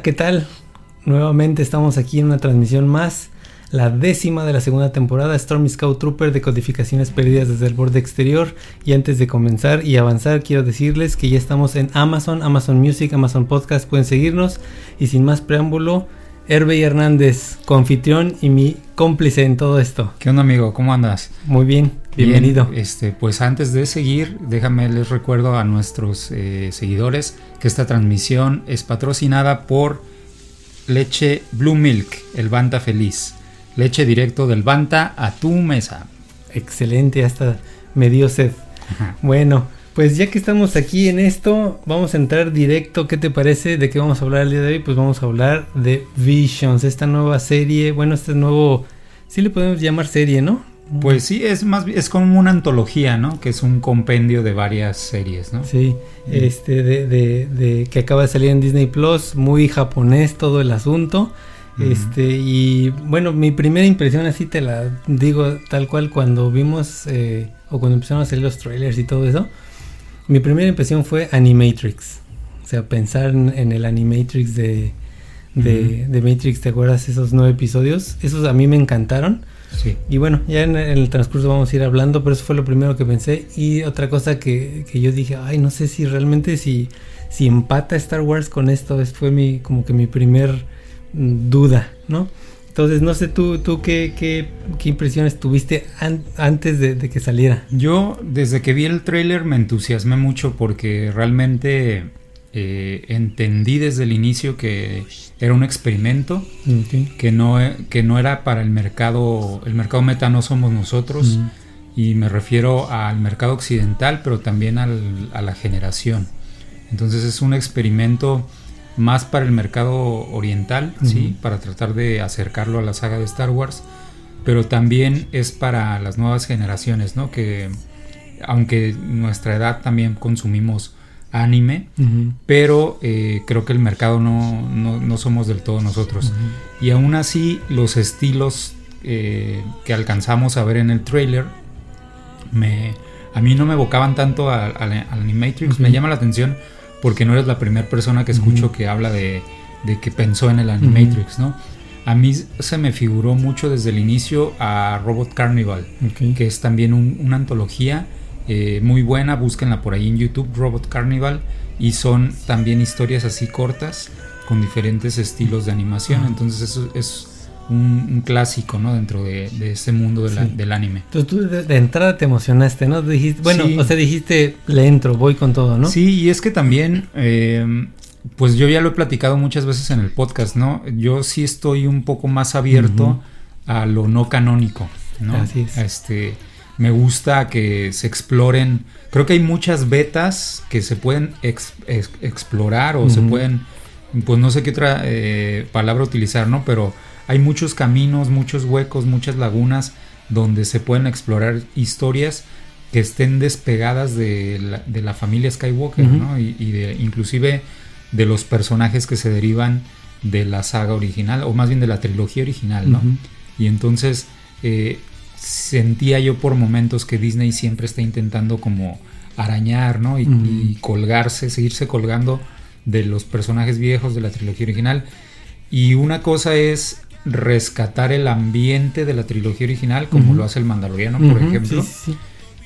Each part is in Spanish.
Hola, ¿qué tal? Nuevamente estamos aquí en una transmisión más, la décima de la segunda temporada, Stormy Scout Trooper de codificaciones perdidas desde el borde exterior. Y antes de comenzar y avanzar, quiero decirles que ya estamos en Amazon, Amazon Music, Amazon Podcast, pueden seguirnos. Y sin más preámbulo, Hervey Hernández, confitrión y mi cómplice en todo esto. ¿Qué onda amigo? ¿Cómo andas? Muy bien, bienvenido. este, pues antes de seguir, déjame les recuerdo a nuestros eh, seguidores que esta transmisión es patrocinada por Leche Blue Milk, el Banta Feliz. Leche directo del Banta a tu mesa. Excelente, hasta me dio sed. Bueno, pues ya que estamos aquí en esto, vamos a entrar directo. ¿Qué te parece? ¿De qué vamos a hablar el día de hoy? Pues vamos a hablar de Visions, esta nueva serie. Bueno, este nuevo. Sí le podemos llamar serie, ¿no? Pues sí, es más es como una antología, ¿no? Que es un compendio de varias series, ¿no? Sí, este, de, de, de que acaba de salir en Disney Plus, muy japonés todo el asunto. Este, y bueno, mi primera impresión así te la digo tal cual cuando vimos eh, o cuando empezaron a salir los trailers y todo eso. Mi primera impresión fue Animatrix. O sea, pensar en, el Animatrix de, de, de, Matrix, ¿te acuerdas? Esos nueve episodios. Esos a mí me encantaron. Sí. Y bueno, ya en, el transcurso vamos a ir hablando, pero eso fue lo primero que pensé. Y otra cosa que, que yo dije, ay, no sé si realmente si, si empata Star Wars con esto, fue mi, como que mi primer mm, duda, ¿no? Entonces, no sé tú, tú qué, qué, qué impresiones tuviste antes de, de, que saliera. Yo, desde que vi el tráiler, me entusiasmé mucho porque realmente eh, entendí desde el inicio que era un experimento, okay. que, no, que no era para el mercado, el mercado meta no somos nosotros, Mm. y me refiero al mercado occidental, pero también al, a la generación. Entonces es un experimento más para el mercado oriental, Ujú. ¿sí? para tratar de acercarlo a la saga de Star Wars, pero también es para las nuevas generaciones, ¿no? que aunque nuestra edad también consumimos anime, pero eh, creo que el mercado no, no, no somos del todo nosotros. Y aún así, los estilos eh, que alcanzamos a ver en el trailer, me, a mí no me evocaban tanto al, Animatrix. Ujú. Me llama la atención porque no eres la primera persona que escucho que habla de, de que pensó en el Animatrix, ¿no? A mí se me figuró mucho desde el inicio a Robot Carnival, que es también un- una antología eh, muy buena, búsquenla por ahí en YouTube, Robot Carnival, y son también historias así cortas con diferentes estilos de animación, entonces eso es un, un clásico, ¿no? Dentro de, de ese mundo de la- Sí. del anime. Entonces tú de, de entrada te emocionaste, ¿no? Dijiste, bueno, Sí. o sea, dijiste, le entro, voy con todo, ¿no? Sí, y es que también, eh, pues yo ya lo he platicado muchas veces en el podcast, ¿no? Yo sí estoy un poco más abierto a lo no canónico, ¿no? Así es. Este, me gusta que se exploren. Creo que hay muchas betas que se pueden ex- ex- explorar o se pueden, pues no sé qué otra eh, palabra utilizar, ¿no? Pero hay muchos caminos, muchos huecos, muchas lagunas donde se pueden explorar historias que estén despegadas de la, de la familia Skywalker. ¿no? Y, y de, inclusive de los personajes que se derivan de la saga original, o más bien de la trilogía original, ¿no? Y entonces eh, sentía yo por momentos que Disney siempre está intentando como arañar, ¿no? Y, colgarse, seguirse colgando de los personajes viejos de la trilogía original. Y una cosa es rescatar el ambiente de la trilogía original, como lo hace el Mandaloriano, por ejemplo. sí, sí,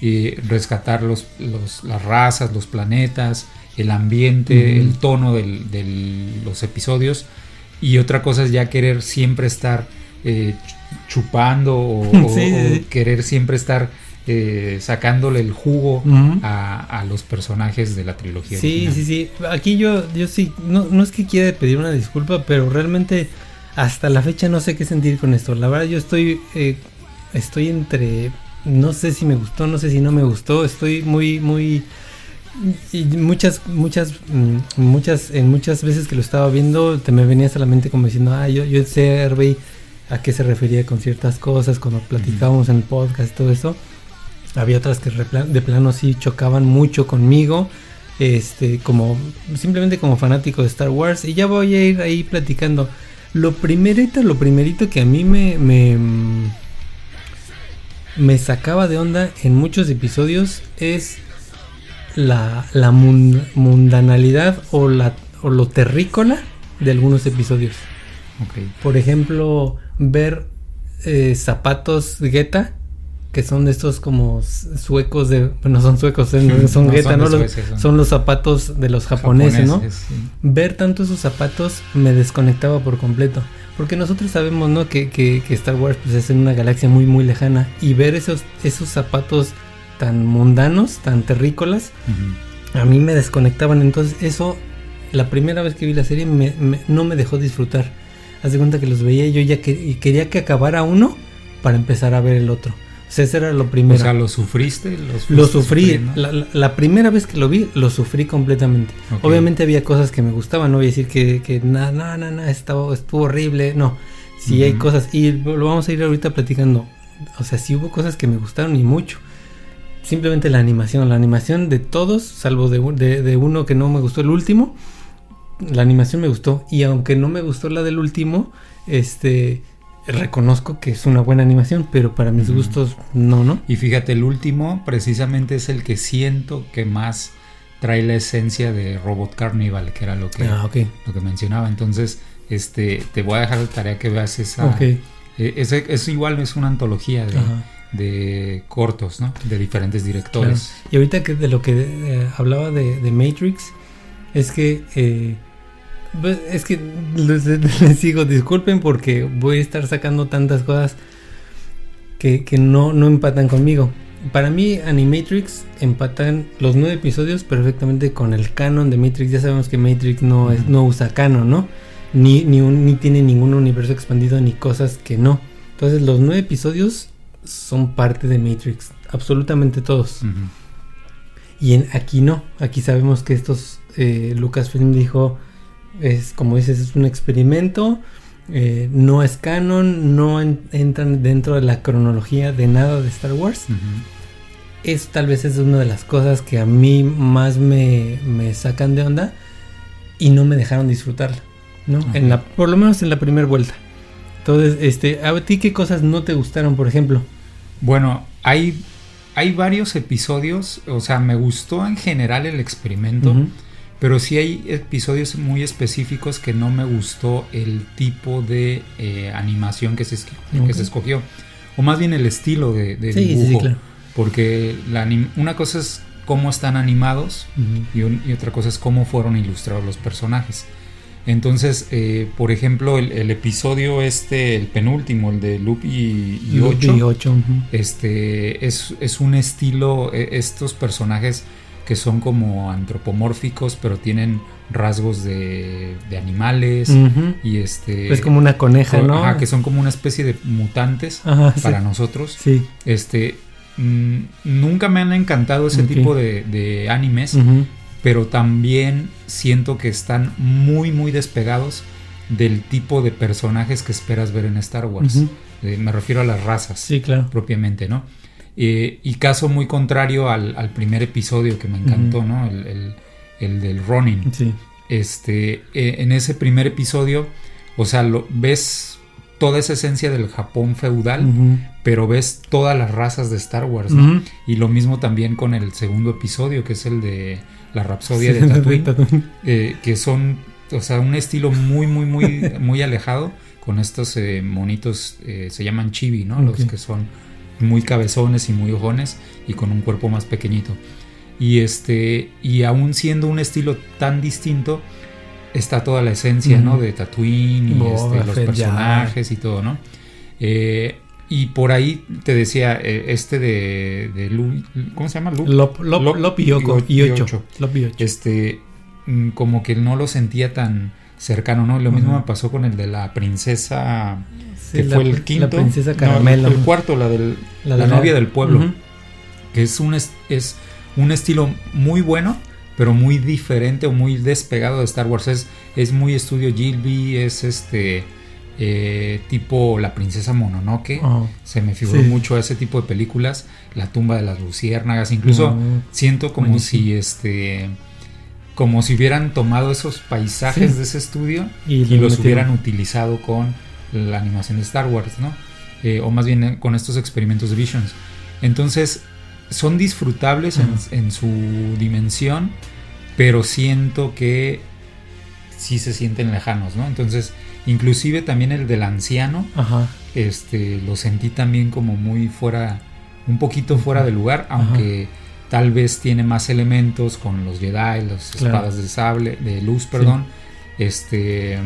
sí. y rescatar los, los- las razas, los planetas, el ambiente, el tono de los episodios. Y otra cosa es ya querer siempre estar eh, chupando o, Sí, querer siempre estar eh, sacándole el jugo a, a los personajes de la trilogía. Sí, original. sí, sí. Aquí yo, yo sí, no, no es que quiera pedir una disculpa, pero realmente hasta la fecha no sé qué sentir con esto. La verdad yo estoy, eh, estoy entre, no sé si me gustó, no sé si no me gustó. Estoy muy, muy, y muchas, muchas, mm, muchas, en muchas veces que lo estaba viendo, te me venía a la mente como diciendo, ah, yo, yo sé, Hervey, a qué se refería con ciertas cosas, cuando platicábamos en el podcast y todo eso. Había otras que de plano sí chocaban mucho conmigo. Este, como simplemente como fanático de Star Wars. Y ya voy a ir ahí platicando. Lo primerito, lo primerito que a mí me, me, mm, me sacaba de onda en muchos episodios es la, la mun- mundanalidad o, la, o lo terrícola de algunos episodios. Por ejemplo, ver eh, zapatos Guetta, que son de estos como suecos de... Bueno, son suecos, son No, Guetta, son ¿no? Los- son- son los zapatos de los japoneses, ¿no? Sí. ver tanto esos zapatos me desconectaba por completo. Porque nosotros sabemos, ¿no? Que, que- que Star Wars pues, es en una galaxia muy, muy lejana. Y ver esos, esos zapatos tan mundanos, tan terrícolas, a mí me desconectaban. Entonces eso, la primera vez que vi la serie, me- me- no me dejó disfrutar. Haz de cuenta que los veía y yo ya que, y quería que acabara uno para empezar a ver el otro. O sea, eso era lo primero. O sea, ¿lo sufriste? ¿Los Lo sufrí, sufriendo? la, la- la primera vez que lo vi, lo sufrí completamente. Obviamente había cosas que me gustaban, no voy a decir que, que nada, no, no, no, estuvo, estuvo horrible, no. Sí hay cosas, y lo vamos a ir ahorita platicando. O sea, sí hubo cosas que me gustaron y mucho. Simplemente la animación, la animación de todos, salvo de, de, de uno que no me gustó, el último, la animación me gustó. Y aunque no me gustó la del último, este, reconozco que es una buena animación, pero para mis gustos no, ¿no? Y fíjate, el último precisamente es el que siento que más trae la esencia de Robot Carnival, que era lo que, Ah, lo que mencionaba. Entonces, este, te voy a dejar de tarea que veas esa. Ok. eh, ese- es igual, es una antología de, de cortos, ¿no? De diferentes directores. Y ahorita que de lo que eh, hablaba de, de Matrix, es que eh, pues, es que les, les digo, disculpen porque voy a estar sacando tantas cosas que, que no, no empatan conmigo. Para mí, Animatrix empatan los nueve episodios perfectamente con el canon de Matrix. Ya sabemos que Matrix no, es, no usa canon, ¿no? Ni, ni, un- ni tiene ningún universo expandido ni cosas que no. Entonces, los nueve episodios son parte de Matrix. Absolutamente todos. Y en, aquí no, aquí sabemos que estos eh, Lucasfilm dijo, es como dices, es un experimento, eh, no es canon, no en- entran dentro de la cronología de nada de Star Wars. Eso tal vez es una de las cosas que a mí más me, me sacan de onda y no me dejaron disfrutarla, ¿no? En la, por lo menos en la primera vuelta. Entonces, este, a ti qué cosas no te gustaron, por ejemplo. Bueno, hay, hay varios episodios, o sea, me gustó en general el experimento. Pero sí hay episodios muy específicos que no me gustó el tipo de eh, animación que se, que se escogió, o más bien el estilo de, de Sí, dibujo, sí, claro. porque la una cosa es cómo están animados y, un- y otra cosa es cómo fueron ilustrados los personajes. Entonces, eh, por ejemplo, el, el episodio este, el penúltimo, el de Loop y, y Luke Ocho, y ocho, ujú. este es, es un estilo, eh, estos personajes que son como antropomórficos, pero tienen rasgos de, de animales y este... Es como una coneja, co- ¿no? ajá, que son como una especie de mutantes Ajá, para sí. nosotros. Sí. Este, mm, nunca me han encantado ese tipo de, de animes, pero también siento que están muy, muy despegados del tipo de personajes que esperas ver en Star Wars. Eh, me refiero a las razas Sí, claro. propiamente, ¿no? Eh, y caso muy contrario al, al primer episodio que me encantó. ¿no? El, el- el del Ronin. Sí. Este, eh, en ese primer episodio, o sea, lo, ves toda esa esencia del Japón feudal, pero ves todas las razas de Star Wars, ¿no? Y lo mismo también con el segundo episodio, que es el de la Rapsodia Sí, de Tatooine, Tatooine. eh, que son, o sea, un estilo muy, muy, muy, muy alejado con estos monitos, se llaman chibi, ¿no? Los que son muy cabezones y muy ojones y con un cuerpo más pequeñito. Y este, y aún siendo un estilo tan distinto, está toda la esencia, ¿no? De Tatooine y este, los personajes y todo, ¿no? Eh, y por ahí te decía, eh, este de, de Lu- ¿cómo se llama? Lu- Lop, Lop, Lop Lop y Oco. y ocho. y ocho. este mm, como que no lo sentía tan cercano, ¿no? Lo mismo me pasó con el de la princesa Sí, que la- fue el quinto. La princesa caramelo. el, el cuarto, la del la, novia del pueblo, que es un es, es un estilo muy bueno, pero muy diferente o muy despegado de Star Wars. Es, es muy estudio Gilby, es este eh, tipo la princesa Mononoke. Ajá. Se me figuró Sí. mucho a ese tipo de películas, La tumba de las luciérnagas, incluso siento como Buenísimo. si este como si hubieran tomado esos paisajes Sí. de ese estudio Y y, lo los metieron. hubieran utilizado con la animación de Star Wars, ¿no? eh, o más bien eh, con estos experimentos de Visions. Entonces, son disfrutables en, en, su dimensión, pero siento que sí se sienten lejanos, ¿no? Entonces, inclusive también el del anciano, Ajá. este, lo sentí también como muy fuera, un poquito fuera de lugar, aunque tal vez tiene más elementos con los Jedi, las Claro. espadas de sable, de luz, perdón, este,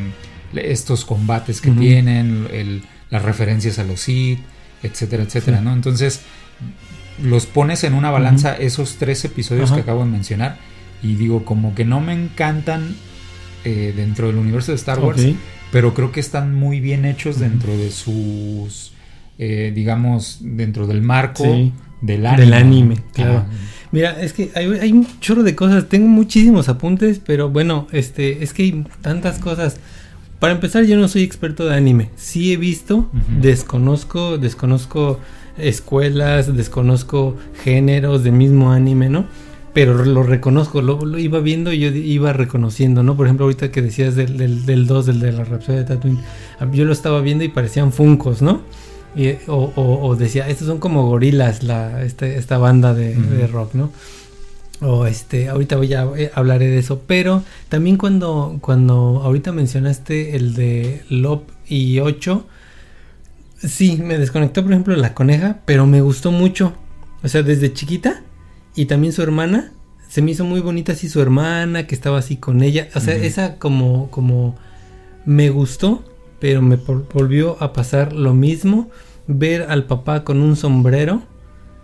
estos combates que tienen, el- las referencias a los Sith, etcétera, etcétera, Sí. ¿no? Entonces, los pones en una balanza esos tres episodios que acabo de mencionar y digo, como que no me encantan eh, dentro del universo de Star Wars, pero creo que están muy bien hechos dentro de sus, eh, digamos, dentro del marco Sí. del anime. Del anime, claro. Mira, es que hay, hay un chorro de cosas. Tengo muchísimos apuntes, pero bueno, este, es que hay tantas cosas. Para empezar, yo no soy experto de anime. Sí he visto, desconozco, desconozco escuelas, desconozco géneros del mismo anime, ¿no? Pero lo reconozco, lo, lo iba viendo y yo iba reconociendo, ¿no? Por ejemplo, ahorita que decías del, del, del 2, del de la Rhapsody de Tatooine, ah, yo lo estaba viendo y parecían funcos, ¿no? Y, o, o- o decía, estos son como gorilas, la, este- esta banda de, de rock, ¿no? O este, ahorita voy a eh, hablaré de eso, pero también cuando, cuando ahorita mencionaste el de Lop y 8, sí, me desconectó por ejemplo la coneja, pero me gustó mucho. O sea, desde chiquita y también su hermana, se me hizo muy bonita así su hermana que estaba así con ella. O sea, esa como, como me gustó, pero me volvió a pasar lo mismo. Ver al papá con un sombrero,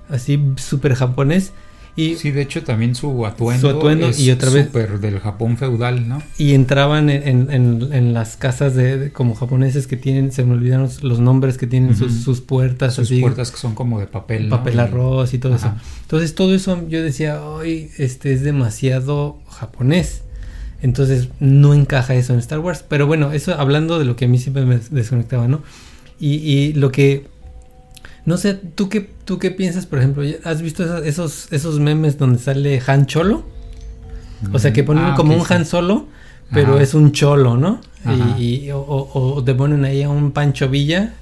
así súper japonés. Y, Sí, de hecho también su atuendo, Su atuendo es y otra vez- súper del Japón feudal, ¿no? y entraban en, en- en- las casas de, de- como japoneses que tienen, se me olvidaron los, nombres que tienen sus, sus puertas, Sus así, puertas que son como de papel, ¿no? papel arroz y todo Ajá. eso. Entonces todo eso yo decía, hoy este es demasiado japonés. Entonces no encaja eso en Star Wars. Pero bueno, eso hablando de lo que a mí siempre me desconectaba, ¿no? Y, y lo que... No sé, ¿tú qué, ¿tú qué piensas, por ejemplo? ¿Has visto esos, esos, esos memes donde sale Han Cholo? O sea, que ponen Ah, como un sí. Han Solo, pero Ajá. es un cholo, ¿no? Y, y- o, o- o te ponen ahí a un Pancho Villa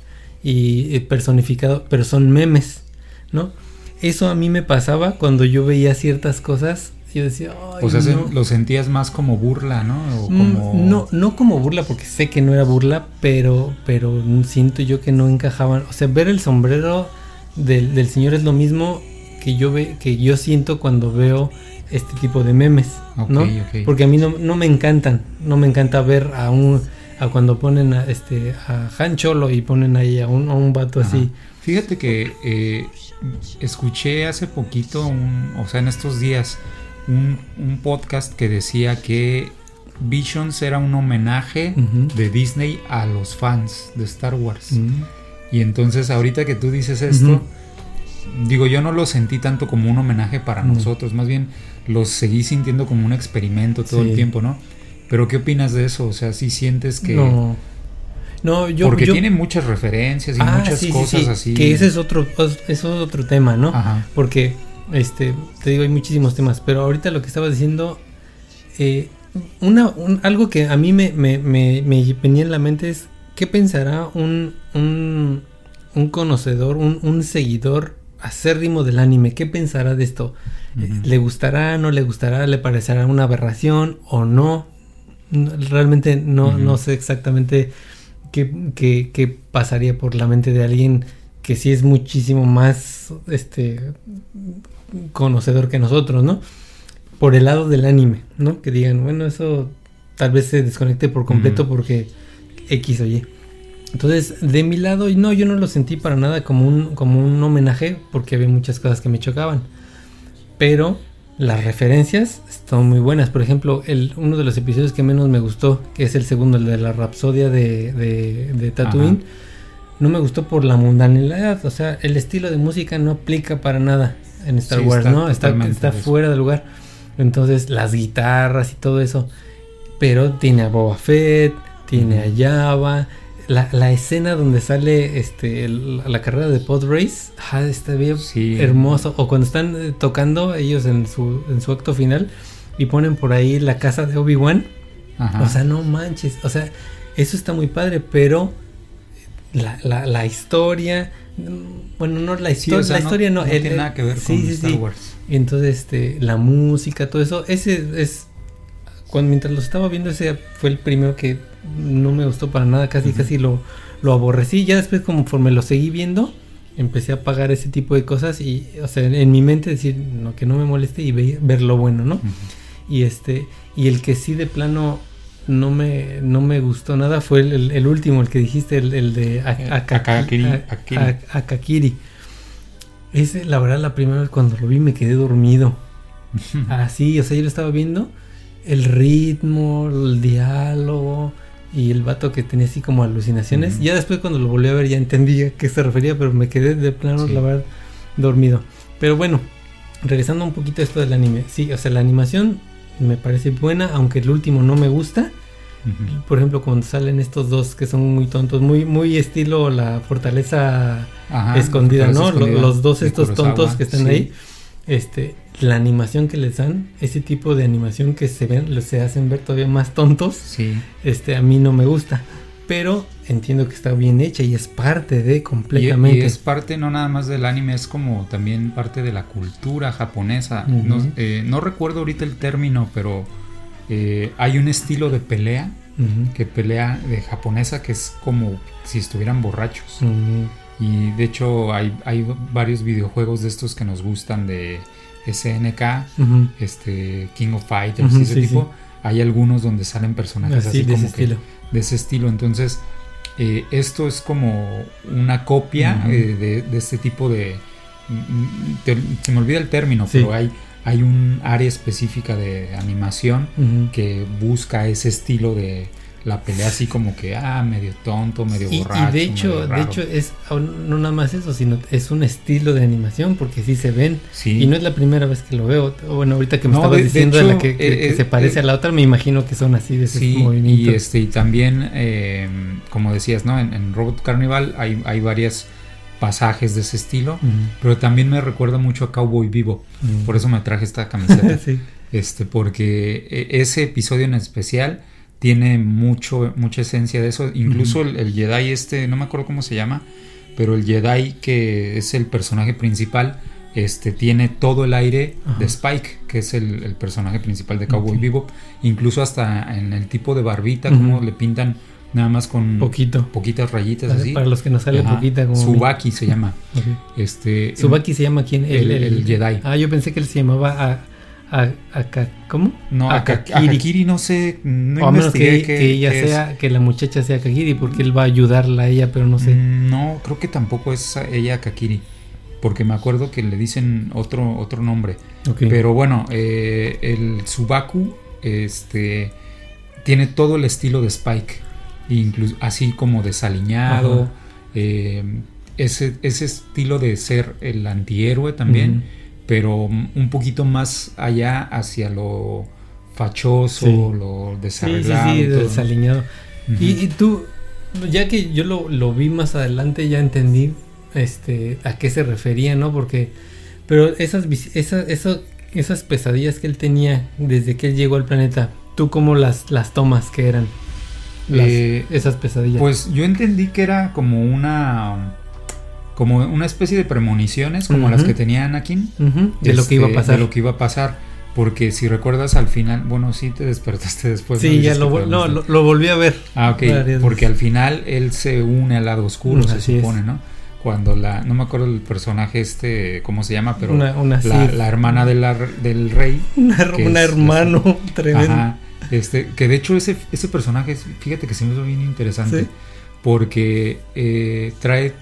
y, y personificado, pero son memes, ¿no? Eso a mí me pasaba cuando yo veía ciertas cosas. Yo decía, Ay, O sea, se- no. lo sentías más como burla, ¿no? O Mm, como... No, no como burla, porque sé que no era burla, pero, pero siento yo que no encajaban. O sea, ver el sombrero del, del señor es lo mismo que yo ve, que yo siento cuando veo este tipo de memes, ¿no? Ok, ok. Porque a mí no, no me encantan, no me encanta ver a un a cuando ponen a este a Han Cholo y ponen ahí a un, a un vato Ajá. así. Fíjate que eh, escuché hace poquito, un, o sea, en estos días, un, un podcast que decía que Visions era un homenaje de Disney a los fans de Star Wars. Y entonces ahorita que tú dices esto, digo, yo no lo sentí tanto como un homenaje para No. nosotros, más bien lo seguí sintiendo como un experimento todo Sí. el tiempo, ¿no? Pero ¿qué opinas de eso? O sea, si sientes que... No. No, yo porque yo- tiene muchas referencias y Ah, muchas sí, sí, cosas sí, así. Que ese es otro, eso es otro tema, ¿no? Ajá. Porque, este, te digo, hay muchísimos temas, pero ahorita lo que estabas diciendo, eh, una, un- algo que a mí me, me, me, me venía en la mente es, ¿qué pensará un, un, un conocedor, un, un seguidor acérrimo del anime? ¿Qué pensará de esto? Eh. ¿Le gustará, no le gustará, le parecerá una aberración o no? No, realmente no, no sé exactamente qué, qué- qué pasaría por la mente de alguien que sí es muchísimo más este conocedor que nosotros, ¿no? Por el lado del anime, ¿no? Que digan, bueno, eso tal vez se desconecte por completo porque X o Y. Entonces, de mi lado, no, yo no lo sentí para nada como un, como un homenaje porque había muchas cosas que me chocaban. Pero las referencias están muy buenas. Por ejemplo, el, uno de los episodios que menos me gustó, que es el segundo, el de la Rapsodia de, de, de Tatooine, Ajá. No me gustó por la mundanidad. O sea, el estilo de música no aplica para nada en Star Sí, Wars, está ¿no? Está, está fuera de lugar. Entonces, las guitarras y todo eso. Pero tiene a Boba Fett, tiene a. Java. La, la escena donde sale este el- la carrera de Pod Race, ah, está bien Sí. hermoso. O cuando están eh, tocando ellos en su, en su acto final y ponen por ahí la casa de Obi-Wan. O sea, no manches. O sea, eso está muy padre, pero la, la, la historia. Bueno, no la Sí, historia, o sea, la historia no, no el- tiene nada que ver sí, con sí, Star. Wars. Entonces, este, la música, todo eso, ese es cuando mientras lo estaba viendo ese fue el primero que no me gustó para nada, casi casi lo, lo aborrecí. Ya después conforme lo seguí viendo, empecé a apagar ese tipo de cosas y, o sea, en mi mente decir, no, que no me moleste y ve- ver lo bueno, ¿no? Y este, y el que sí de plano no me, no me gustó nada fue el, el- el último, el que dijiste, el, el de Eh, Akaki- Akakiri, Akakiri. Ese, la verdad, la primera vez cuando lo vi me quedé dormido. Así, o sea, yo lo estaba viendo, el ritmo, el diálogo y el vato que tenía así como alucinaciones. Ya después cuando lo volví a ver ya entendí a qué se refería, pero me quedé de plano, Sí. la verdad, dormido. Pero bueno, regresando un poquito a esto del anime. Sí, o sea, la animación me parece buena, aunque el último no me gusta. Por ejemplo, cuando salen estos dos que son muy tontos, muy muy estilo la fortaleza Ajá, escondida, Fortaleza ¿no? Escondida los dos estos Kurosawa, tontos que están sí. ahí. Este, la animación que les dan, ese tipo de animación que se ven, se hacen ver todavía más tontos, Sí. este, a mí no me gusta. Pero entiendo que está bien hecha y es parte de completamente. y es parte no nada más del anime, es como también parte de la cultura japonesa. No, eh, no recuerdo ahorita el término, pero eh, hay un estilo de pelea, que pelea de japonesa, que es como si estuvieran borrachos. Y de hecho hay, hay varios videojuegos de estos que nos gustan de SNK, este King of Fighters y ese sí, tipo. Hay algunos donde salen personajes Así, así, de ese como que estilo. de ese estilo. Entonces, eh, esto es como una copia eh, de, de este tipo de... mm, te- se me olvida el término, Sí. pero hay, hay un área específica de animación que busca ese estilo de la pelea así como que, ah, medio tonto, medio Y, y borracho. de hecho, de hecho es aún no nada más eso, sino es un estilo de animación porque sí se ven. sí. Y no es la primera vez que lo veo. Bueno, ahorita que me No, estabas de- diciendo de la que, que- eh, que eh, se parece eh, a la otra, me imagino que son así de ese Sí, movimiento. y este y también, eh, como decías, ¿no? En, en Robot Carnival hay, hay varios pasajes de ese estilo, pero también me recuerda mucho a Cowboy Vivo. Por eso me traje esta camiseta. sí. este, porque ese episodio en especial tiene mucho, mucha esencia de eso. Incluso el, el Jedi este, no me acuerdo cómo se llama, pero el Jedi que es el personaje principal, este, tiene todo el aire Ajá. de Spike, que es el, el personaje principal de Cowboy Ok. Vivo. Incluso hasta en el tipo de barbita, Ujú. como le pintan nada más con Poquito. poquitas rayitas Para, así. para los que nos sale Ajá. poquita como. Subaki se llama. Este, Subaki se llama quién? El- el Jedi. Ah, yo pensé que él se llamaba a, a, ¿cómo? No. Akakiri. Akakiri no sé, no o a menos que, ella es. sea, que la muchacha sea Kakiri, porque él va a ayudarla a ella, pero no sé. Mm, No, creo que tampoco es ella Kakiri. Porque me acuerdo que le dicen otro, otro nombre. Pero bueno, eh, el Subaku este, tiene todo el estilo de Spike. Incluso, así como desaliñado. Eh, ese, ese estilo de ser el antihéroe también. Pero un poquito más allá hacia lo fachoso, Sí. lo sí, desarreglado. sí, desaliñado. Y, y tú, ya que yo lo, lo vi más adelante, ya entendí este a qué se refería, ¿no? Porque, pero esas, vis- esa- eso- esas pesadillas que él tenía desde que él llegó al planeta, ¿tú cómo las, las tomas que eran? Las- Eh, esas pesadillas. Pues yo entendí que era como una como una especie de premoniciones como las que tenía Anakin de lo que iba a este, pasar. de lo que iba a pasar porque si recuerdas al final bueno sí te despertaste después ¿no? sí, ya lo, que vol- te no, dormiste. lo, lo volví a ver. ah ok varias porque al final él se une al lado oscuro se es. supone no cuando la no me acuerdo el personaje este cómo se llama pero una, una la, hermana de la- del rey Una- que un es- hermano tremendo. Ajá, este, que de hecho ese, ese personaje, es- fíjate que se me hizo bien interesante, Sí. porque eh, trae,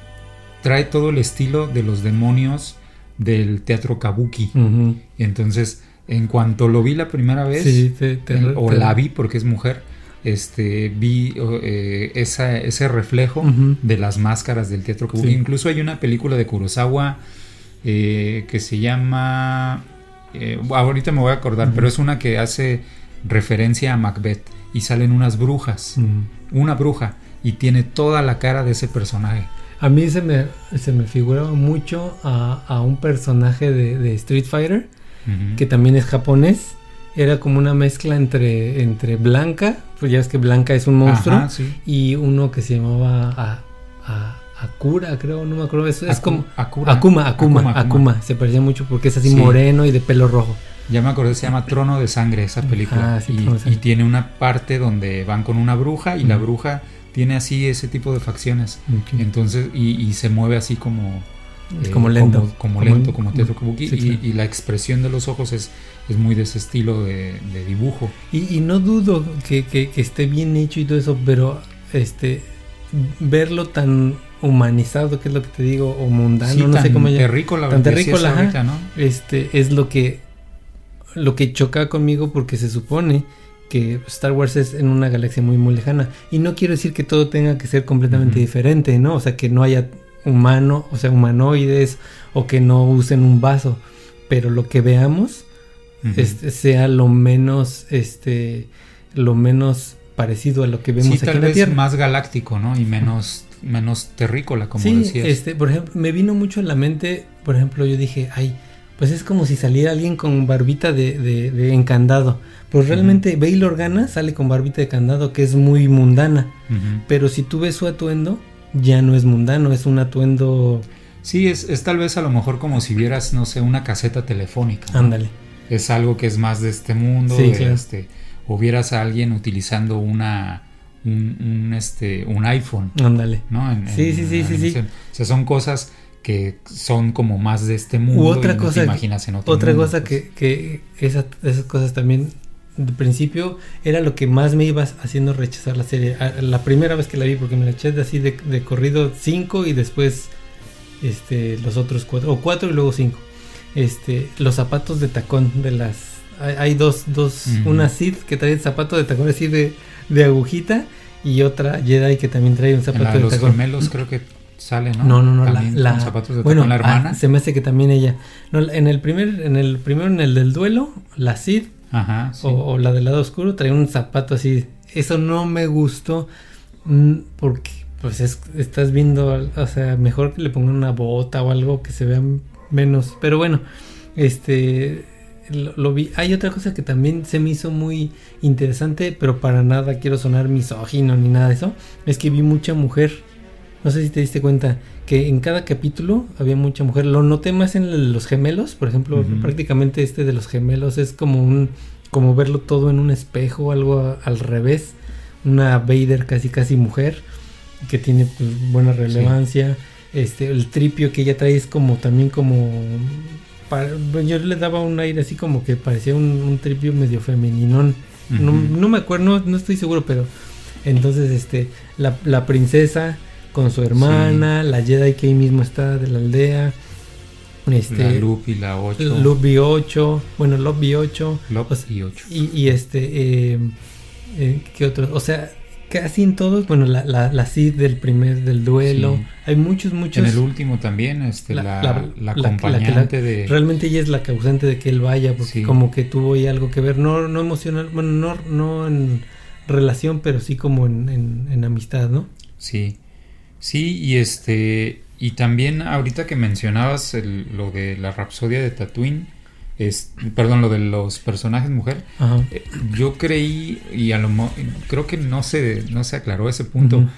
trae todo el estilo de los demonios del teatro kabuki. Ujú. Entonces, en cuanto lo vi la primera vez, Sí, te- te- en- o la vi porque es mujer, este, vi eh, esa, ese reflejo de las máscaras del teatro kabuki. Sí. Incluso hay una película de Kurosawa eh, que se llama... eh, ahorita me voy a acordar, pero es una que hace referencia a Macbeth y salen unas brujas, una bruja y tiene toda la cara de ese personaje. A mí se me, se me figuraba mucho a, a un personaje de, de Street Fighter, que también es japonés. Era como una mezcla entre, entre Blanca, pues ya ves que Blanca es un monstruo, Ajá, sí. y uno que se llamaba a, a Akura, creo, no me acuerdo. Es, es como. Akuma, Akuma, Akuma, Akuma, Se parecía mucho porque es así Sí. moreno y de pelo rojo. Ya me acordé, se llama Trono de Sangre esa película. Ah, sí, y, y tiene una parte donde van con una bruja y la bruja tiene así ese tipo de facciones. Entonces, y, y se mueve así como... Eh, como lento. Como, como Como lento, como Kabuki. sí, y, claro. y la expresión de los ojos es, es muy de ese estilo de, de dibujo. Y, y no dudo que, que- que esté bien hecho y todo eso, pero este verlo tan humanizado, que es lo que te digo, o mundano, Sí, no sé tan cómo ya- terrícola, tan terrícola, ahorita, ¿no? este es lo que lo que choca conmigo porque se supone que Star Wars es en una galaxia muy muy lejana y no quiero decir que todo tenga que ser completamente diferente, ¿no? O sea, que no haya humano, o sea, humanoides o que no usen un vaso, pero lo que veamos este, sea lo menos este lo menos parecido a lo que vemos Sí, aquí tal en la vez Tierra. más galáctico, ¿no? Y menos, menos terrícola, como sí, decías. este, por ejemplo, me vino mucho a la mente, por ejemplo, yo dije, ay, pues es como si saliera alguien con barbita de, de, de encandado. Pues realmente Bail Organa sale con barbita de candado, que es muy mundana. Pero si tú ves su atuendo, ya no es mundano, es un atuendo. Sí, es, es tal vez a lo mejor como si vieras, no sé, una caseta telefónica. ¿no? Ándale. Es algo que es más de este mundo. Sí, de claro. este, o vieras a alguien utilizando una un, un, este, un iPhone, Ándale. ¿no? En- Sí, en sí, sí, sí, sí. O sea, son cosas que son como más de este mundo. U otra y no cosa, te imaginas en otro otra mundo, cosa pues. que, que esa- esas cosas también de principio era lo que más me iba haciendo rechazar la serie. La primera vez que la vi, porque me la eché de así de, de corrido cinco y después este los otros cuatro, o cuatro y luego cinco. Este, los zapatos de tacón de las. Hay, hay dos, dos, una Sid que trae el zapato de tacón así de, de agujita y otra Jedi que también trae un zapato la de los tacón. gemelos creo que sale, ¿no? No, no, no, la, También la- con zapatos de bueno, tacón, la hermana. ah, se me hace que también ella. No, en el primer, en el primero, en el del duelo, la Sid Ajá, sí. o, o la del lado oscuro trae un zapato así. Eso no me gustó mm, porque, pues, es- estás viendo, o sea, mejor que le pongan una bota o algo que se vea menos. Pero bueno, este, lo, lo vi. Hay otra cosa que también se me hizo muy interesante, pero para nada quiero sonar misógino ni nada de eso. Es que vi mucha mujer. No sé si te diste cuenta que en cada capítulo había mucha mujer. Lo noté más en los gemelos, por ejemplo, prácticamente este de los gemelos es como un como verlo todo en un espejo, algo a- al revés. Una Vader casi casi mujer que tiene pues, buena relevancia. Este el tripio que ella trae es como también como pa- yo le daba un aire así como que parecía un, un tripio medio femeninón. No, Ujú. no me acuerdo, no, no estoy seguro, pero entonces este la, la princesa con su hermana, la Jedi que ahí mismo está de la aldea, la este Loop y la 8. Lobby 8, bueno, Lobby 8 Loop o sea, y 8. y, y este eh, eh, ¿qué otros? O sea, casi en todos, bueno, la, la, la Sid del primer del duelo, Sí. hay muchos muchos En el último también, este, La- la, la- la, la- la la- acompañante de... Realmente ella es la causante de que él vaya, porque Sí. como que tuvo ahí algo que ver, no, no emocional, bueno, no, no en relación, pero sí como en, en- en amistad, ¿no? Sí, sí, y este, y también ahorita que mencionabas el- lo de la Rapsodia de Tatooine, es, perdón, lo de los personajes mujer, Ajá. eh, yo creí, y a lo creo que no se, no se aclaró ese punto,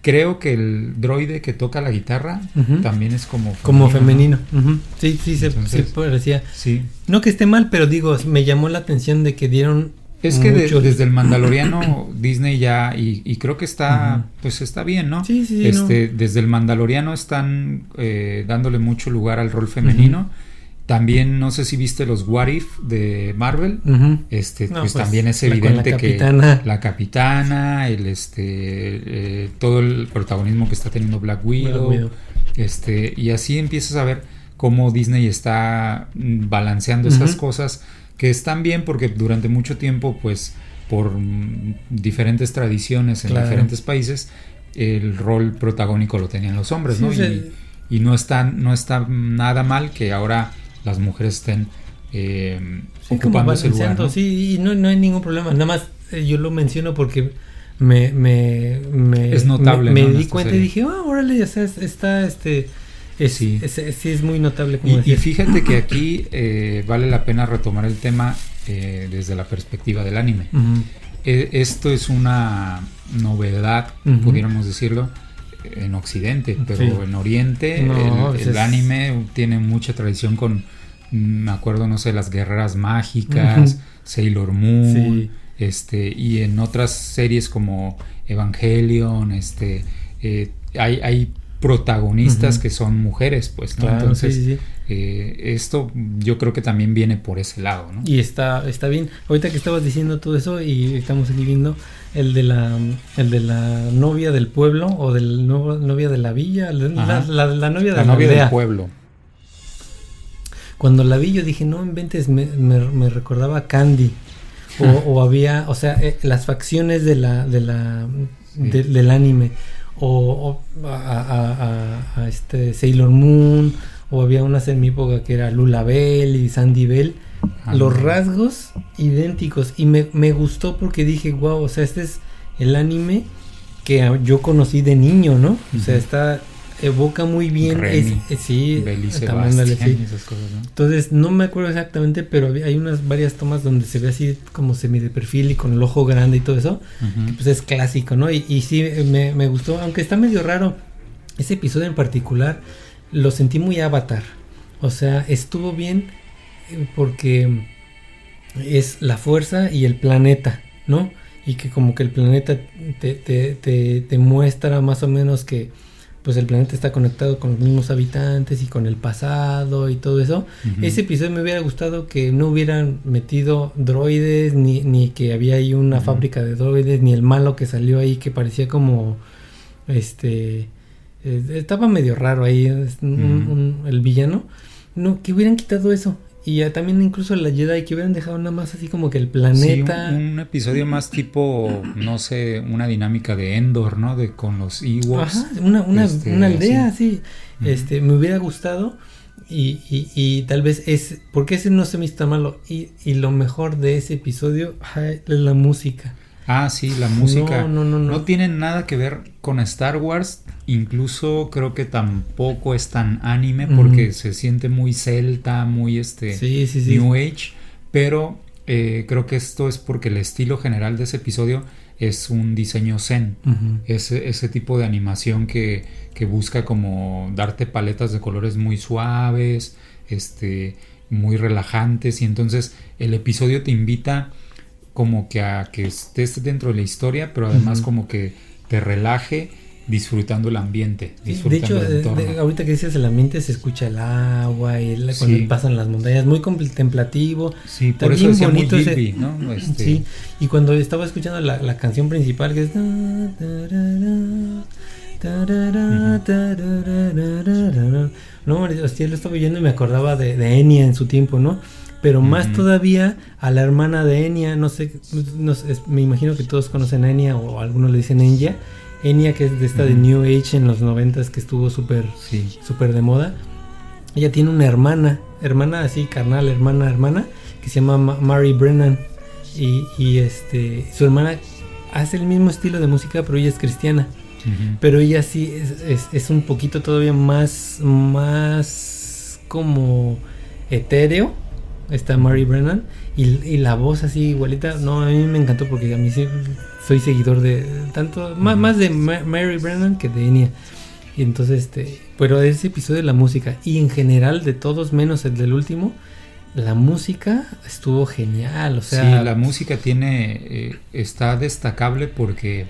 creo que el droide que toca la guitarra también es como Como ¿no? femenino. Ujú. Sí, sí, se, sí parecía. Sí, No que esté mal, pero digo, me llamó la atención de que dieron. Es que de- desde el Mandaloriano Disney ya y, y creo que está pues está bien, ¿no? Sí, sí, sí, Este desde el Mandaloriano están eh, dándole mucho lugar al rol femenino. También no sé si viste los What If de Marvel. Este No, pues, pues, también es con la evidente capitana. que la capitana, el este eh, todo el protagonismo que está teniendo Black Widow, Black Widow. este y así empiezas a ver cómo Disney está mm, balanceando esas cosas que están bien porque durante mucho tiempo pues por diferentes tradiciones en Claro. diferentes países el rol protagónico lo tenían los hombres, Sí, ¿no? y, y no está no está nada mal que ahora las mujeres estén eh, Sí, ocupando ese lugar, ¿no? sí, y no, no hay ningún problema. Nada más eh, yo lo menciono porque me, me, me, Es notable, me, ¿no? me en di cuenta serie. y dije, ah, órale, o sea, es- está este. Es, Sí. es- es- sí, es muy notable. Como Y, y fíjate que aquí eh, vale la pena retomar el tema eh, desde la perspectiva del anime. Eh, esto es una novedad, Ujú. pudiéramos decirlo, en Occidente, pero Sí. en Oriente No, el, pues el es- anime tiene mucha tradición con, me acuerdo, no sé, las guerreras mágicas. Sailor Moon, Sí. este, y en otras series como Evangelion, este, eh, hay, hay protagonistas que son mujeres, pues, ¿no? Claro, Entonces, sí, sí, sí. eh, esto yo creo que también viene por ese lado, ¿no? Y está, está bien. Ahorita que estabas diciendo todo eso y estamos aquí viendo el de la, el de la novia del pueblo o del nuevo, novia de la villa, la, la, la novia de La la, novia del pueblo. Cuando la vi yo dije, no inventes, me, me, me recordaba a Candy. O, Ah. o había, o sea, eh, las facciones de la, de la, Sí. de- del anime. O, o a, a- a- a este Sailor Moon. O había unas en mi época que era Lula Bell y Sandy Bell. Los rasgos idénticos. Y me, me gustó porque dije, wow, o sea, este es el anime que yo conocí de niño, ¿no? O sea, está, evoca muy bien. Remy, es- eh, sí, también, Sebastián sí. y esas cosas, ¿no? Entonces, no me acuerdo exactamente, pero hay unas varias tomas donde se ve así como semi de perfil y con el ojo grande y todo eso. Pues es clásico, ¿no? Y, y sí, me, me gustó, aunque está medio raro. Ese episodio en particular lo sentí muy avatar. O sea, estuvo bien eh, porque es la fuerza y el planeta, ¿no? Y que como que el planeta te, te, te, te muestra más o menos que pues el planeta está conectado con los mismos habitantes y con el pasado y todo eso. Ese episodio me hubiera gustado que no hubieran metido droides, ni, ni que había ahí una fábrica de droides, ni el malo que salió ahí que parecía como este eh, estaba medio raro ahí un- el villano. No, que hubieran quitado eso. Y ya también incluso la Jedi que hubieran dejado nada más así como que el Sí, planeta. un, un episodio más tipo, no sé, una dinámica de Endor, ¿no? De con los Ewoks. Ajá, una, una, Este, una aldea, sí. sí. Este, me hubiera gustado. Y, y, y tal vez es. Porque ese no se me tan malo. Y, y lo mejor de ese episodio ay, es la música. Ah, sí, la música. No, no, no, no. No tiene nada que ver con Star Wars. Incluso creo que tampoco es tan anime porque se siente muy celta, muy este Sí, sí, sí. New Age. Pero eh, creo que esto es porque el estilo general de ese episodio es un diseño zen. Ujú. Ese, ese tipo de animación que, que busca como darte paletas de colores muy suaves, este, muy relajantes. Y entonces el episodio te invita como que a que estés dentro de la historia, pero además como que te relaje disfrutando el ambiente, Sí, de disfrutando hecho, el eh, entorno. de- ahorita que dices el ambiente se escucha el agua y el- cuando Sí. pasan las montañas, muy contemplativo. sí, por eso decía muy bonito ese- Ghibli, ¿no? Este, Sí, y cuando estaba escuchando la, la canción principal que es... No, hostia, lo estaba oyendo y me acordaba de, de Enya en su tiempo, ¿no? Pero más todavía a la hermana de Enya, no sé, no sé, es- me imagino que todos conocen a Enya o algunos le dicen Enya. Enya que es de esta de. New Age en los noventas que estuvo súper sí. súper de moda. Ella tiene una hermana, hermana así, carnal, hermana, hermana, que se llama Ma- Mary Brennan. Y, y, este, su hermana hace el mismo estilo de música, pero ella es cristiana. Pero ella sí es, es- es un poquito todavía más, más como etéreo. Está Mary Brennan. Y, y la voz así igualita. No, a mí me encantó porque a mí sí soy seguidor de tanto, más, de Ma- Mary Brennan que de Enya. Y entonces, este, pero ese episodio de la música y en general de todos menos el del último, la música estuvo genial. O sea, sí, la música tiene, eh, está destacable porque,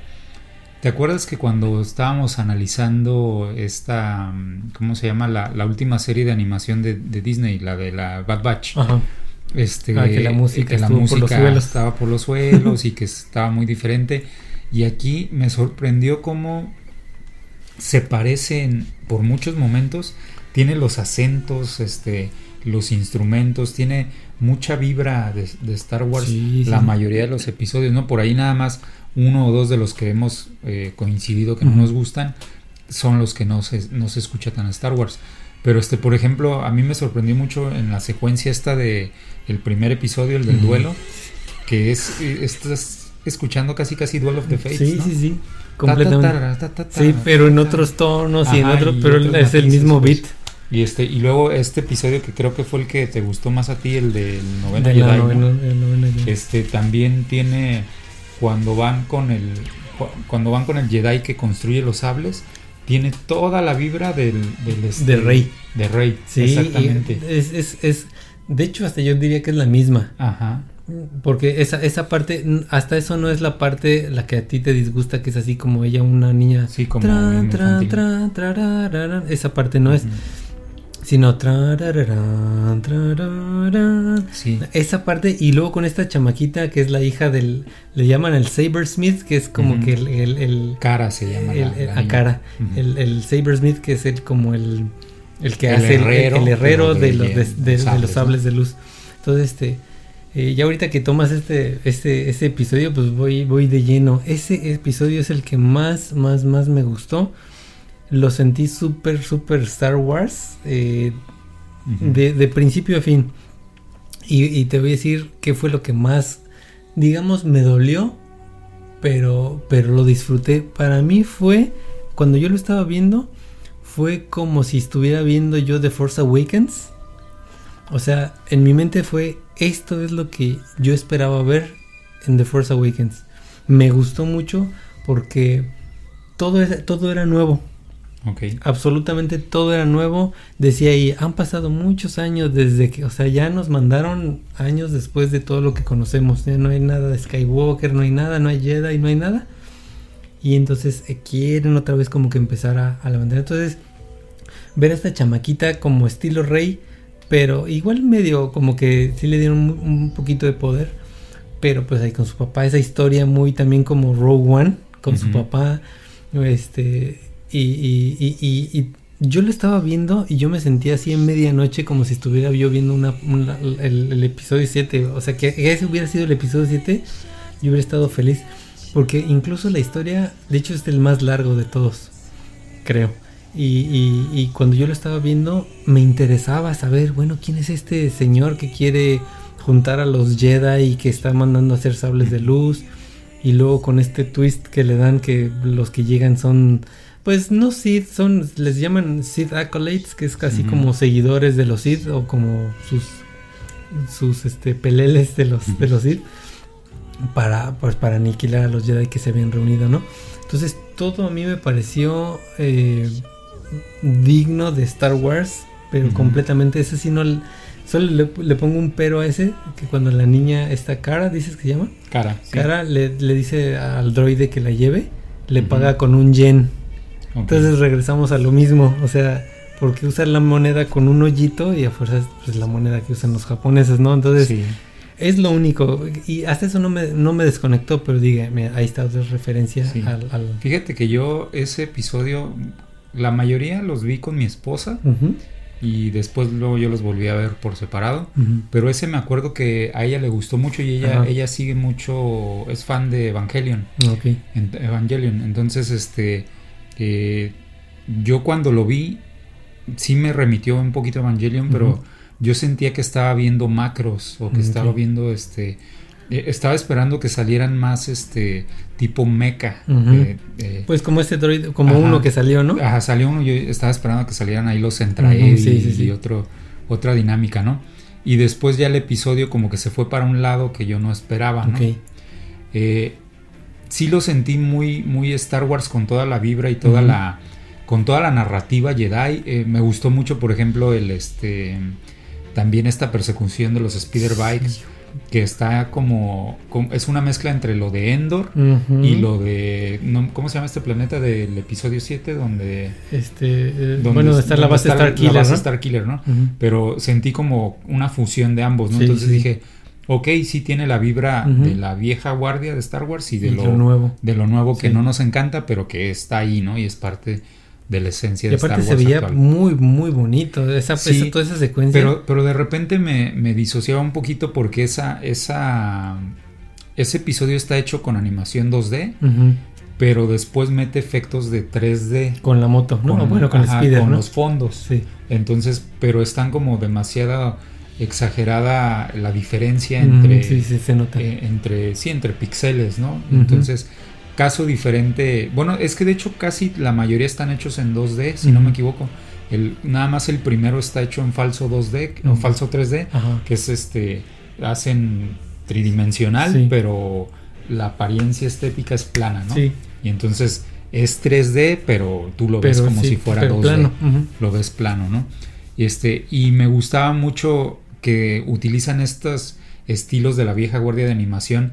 ¿te acuerdas que cuando estábamos analizando esta, mm, ¿cómo se llama? La, la última serie de animación de, de Disney, la de la Bad Batch. Ajá. Este, Ah, que la música que la estuvo por los música estaba por los suelos y que estaba muy diferente. Y aquí me sorprendió cómo se parecen por muchos momentos. Tiene los acentos, este, los instrumentos, tiene mucha vibra de, de Star Wars. Sí, la sí. mayoría de los episodios, ¿no? Por ahí nada más uno o dos de los que hemos eh, coincidido que no nos gustan son los que no se, no se escucha tan Star Wars. Pero este, por ejemplo, a mí me sorprendió mucho en la secuencia esta de el primer episodio, el del duelo, que es eh, estás escuchando casi casi Duel of the Fates, sí, ¿no? sí, sí. Ta, ta, Completamente. tarara, ta, ta, Sí, pero en otros tonos y en otro, y pero es el mismo pues. beat. Y este y luego este episodio que creo que fue el que te gustó más a ti, el del noveno de Jedi, ¿no? novena- Jedi. Este también tiene cuando van con el cu- cuando van con el Jedi que construye los sables, tiene toda la vibra del, del este, De Rey. De Rey, Sí, exactamente. Es, es, es, de hecho, hasta yo diría que es la misma. Ajá. Porque esa, esa parte, hasta eso no es la parte la que a ti te disgusta, que es así como ella, una niña. Sí, como Tra, tra, tra. Esa parte no es. Sino trarararán, trararán. Sí. Esa parte, y luego con esta chamaquita que es la hija del. Le llaman el Sabersmith, que es como que el. el, el- Cara se llama. el- la- el- la a cara. El, el Sabersmith, que es el como el. El que hace el- herrero, el, herrero de, los, de, de de- sables, los ¿no? sables de luz. Entonces, este. eh, ya ahorita que tomas este, este, este episodio, pues voy, voy de lleno. Ese episodio es el que más, más, más me gustó. Lo sentí súper, súper Star Wars. eh, de, de principio a fin. Y, y te voy a decir qué fue lo que más, digamos, me dolió, pero, pero lo disfruté. Para mí fue, cuando yo lo estaba viendo, fue como si estuviera viendo yo The Force Awakens. O sea, en mi mente fue, esto es lo que yo esperaba ver en The Force Awakens. Me gustó mucho porque todo, todo era nuevo Ok. absolutamente todo era nuevo. Decía ahí, han pasado muchos años desde que, o sea, ya nos mandaron años después de todo lo que conocemos. Ya no hay nada de Skywalker, no hay nada, no hay Jedi, no hay nada. Y entonces eh, quieren otra vez como que empezar a, a levantar. Entonces, ver a esta chamaquita como estilo rey, pero igual medio como que sí le dieron un, un poquito de poder. Pero pues ahí con su papá, esa historia muy también como Rogue One, con su papá. Este, y, y, y, y- yo lo estaba viendo y yo me sentía así en medianoche como si estuviera yo viendo una, el episodio 7. O sea, que ese hubiera sido el episodio 7, yo hubiera estado feliz. Porque incluso la historia, de hecho, es el más largo de todos, creo. Y, y- y cuando yo lo estaba viendo, me interesaba saber, bueno, quién es este señor que quiere juntar a los Jedi y que está mandando a hacer sables de luz. Y luego con este twist que le dan que los que llegan son, pues no Sith, son, les llaman Sith Acolytes, que es casi como seguidores de los Sith o como sus, sus este, peleles de los, de los Sith para, pues, para aniquilar a los Jedi que se habían reunido, ¿no? Entonces todo a mí me pareció eh, digno de Star Wars, pero completamente ese sí no... Solo le, le pongo un pero a ese, que cuando la niña está cara, dices que se llama, Cara. sí. cara le, le dice al droide que la lleve, le paga con un yen. Entonces regresamos a lo mismo, o sea, porque usar la moneda con un hoyito y a fuerzas pues la moneda que usan los japoneses, ¿no? Entonces Sí. es lo único y hasta eso no me, no me desconectó, pero diga, mira, ahí está otra referencia Sí. al... al- Fíjate que yo ese episodio, la mayoría los vi con mi esposa y después luego yo los volví a ver por separado. Pero ese me acuerdo que a ella le gustó mucho y ella, ella sigue mucho, es fan de Evangelion. Ok. en- Evangelion. Entonces, este, eh, yo cuando lo vi, sí me remitió un poquito a Evangelion, pero yo sentía que estaba viendo macros o que Ok. estaba viendo, este, eh, estaba esperando que salieran más, este, tipo mecha. Ujú. eh, eh, Pues como este droide, como Ajá. uno que salió, ¿no? Ajá, salió uno, yo estaba esperando que salieran ahí los Centra Ujú, Eddy sí, sí, sí. y otro, otra dinámica, ¿no? Y después ya el episodio como que se fue para un lado que yo no esperaba, ¿no? Ok. Sí lo sentí muy, muy Star Wars con toda la vibra y toda la con toda la narrativa Jedi. Eh, me gustó mucho, por ejemplo, el este también esta persecución de los speeder bikes que está como, como- es una mezcla entre lo de Endor y lo de no, ¿cómo se llama este planeta del episodio 7 donde Este, eh, donde bueno, está la base está Star Killer, la base ¿no? Star Killer, ¿no? Pero sentí como una fusión de ambos, ¿no? Sí, Entonces sí. dije, ok, sí tiene la vibra de la vieja guardia de Star Wars y de Y lo, lo nuevo. de lo nuevo que Sí. no nos encanta, pero que está ahí, ¿no? Y es parte de la esencia Y de Star aparte Wars se veía actual. muy, muy bonito. Esa, Sí, esa- toda esa secuencia. Pero, pero de repente me, me disociaba un poquito porque esa, esa, ese episodio está hecho con animación 2D, Ujú. pero después mete efectos de 3D. Con la moto, ¿no? con- bueno, con ajá, con ¿no? los fondos. Sí. Entonces, pero están como demasiada exagerada la diferencia entre, sí, sí, se nota. eh, entre, sí, entre píxeles, ¿no? Entonces, caso diferente, bueno, es que de hecho casi la mayoría están hechos en 2D, si no me equivoco. El, nada más el primero está hecho en falso 2D o falso 3D, Ajá. que es este, hacen tridimensional, Sí. pero la apariencia estética es plana, ¿no? Sí. Y entonces es 3D, pero tú lo ves como sí, si fuera pero 2D. plano, ujú. Lo ves plano, ¿no? Y este, y me gustaba mucho que utilizan estos estilos de la vieja guardia de animación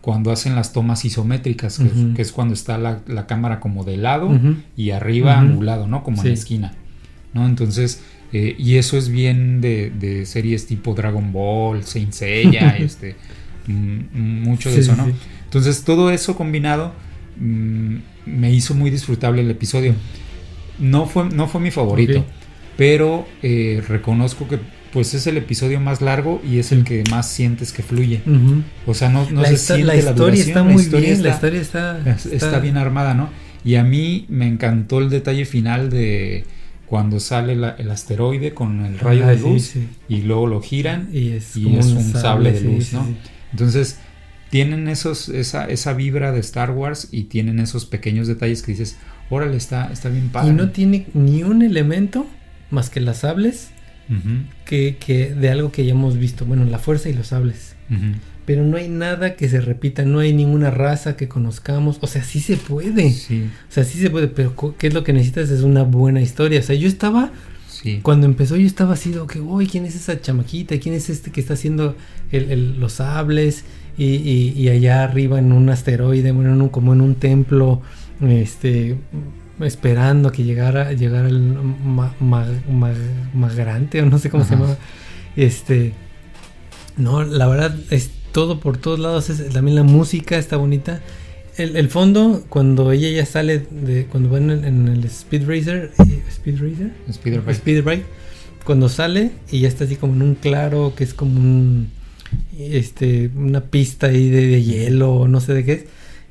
cuando hacen las tomas isométricas, que, es- Ujú. que es cuando está la, la cámara como de lado y arriba angulado, ¿no? Como en la esquina, ¿no? Entonces, eh, y eso es bien de, de series tipo Dragon Ball, Saint Seiya, este, mm, mucho de Sí, eso, ¿no? sí. Entonces, todo eso combinado mm, me hizo muy disfrutable el episodio. No fue, no fue mi favorito, pero eh, reconozco que pues es el episodio más largo y es el que más sientes que fluye. O sea, no, no la, se siente la la, historia duración, está la muy historia bien, la está- historia está, es- está bien armada, ¿no? Y a mí me encantó el detalle final de cuando sale la- el asteroide con el rayo Ah, de luz sí. y luego lo giran Y es, y es un sable de luz, sí, ¿no? Entonces, tienen esos, esa, esa vibra de Star Wars y tienen esos pequeños detalles que dices, órale, está, está bien padre. Y no tiene ni un elemento más que las sables Que, que de algo que ya hemos visto. Bueno, la fuerza y los sables. Pero no hay nada que se repita, no hay ninguna raza que conozcamos. O sea, sí se puede. Sí, O sea, sí se puede, pero ¿qué es lo que necesitas? Es una buena historia. O sea, yo estaba, sí. cuando empezó, yo estaba así, de que, uy, ¿quién es esa chamaquita? ¿Quién es este que está haciendo el- el- los sables? Y, y- y allá arriba en un asteroide, bueno, en un- como en un templo, este, esperando a que llegara, llegara el ma, ma- ma- magrante, o no sé cómo se Ajá. llamaba. Este, no, la verdad es todo por todos lados. Es, también la música está bonita. El, el fondo, cuando ella ya sale de. Cuando van en, en el Speed Racer. eh, ¿Speed Racer? Spider Bike. Speed Bike. Cuando sale y ya está así como en un claro, que es como un. Este, una pista ahí de, de hielo, no sé de qué es.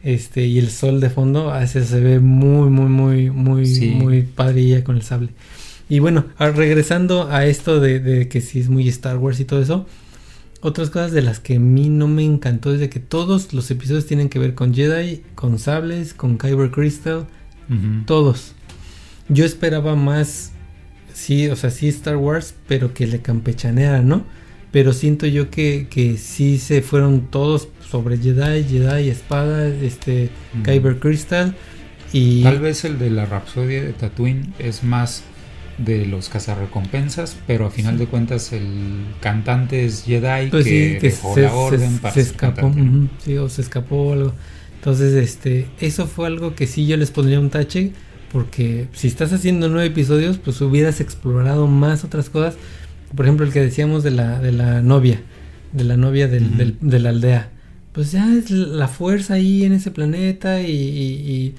Este, y el sol de fondo, ese se ve muy, muy, muy, muy, Sí. muy padre ella con el sable. Y bueno, ah, regresando a esto de, de que sí es muy Star Wars y todo eso. Otras cosas de las que a mí no me encantó es de que todos los episodios tienen que ver con Jedi, con sables, con Kyber Crystal, todos. Yo esperaba más, sí, o sea, sí Star Wars, pero que le campechaneara, ¿no? Pero siento yo que, que sí se fueron todos sobre Jedi, Jedi, espada, este. Kyber Crystal y... Tal vez el de la Rapsodia de Tatooine es más de los cazarrecompensas, pero a final de cuentas el cantante es Jedi Pues que sí, que dejó se, la se- orden para se escapó, sí, o se escapó algo. Entonces, este, eso fue algo que sí yo les pondría un tache, porque si estás haciendo nueve episodios, pues hubieras explorado más otras cosas. Por ejemplo, el que decíamos de la, de la novia, de la novia del- del- de la aldea. Pues ya es la fuerza ahí en ese planeta y, y- y-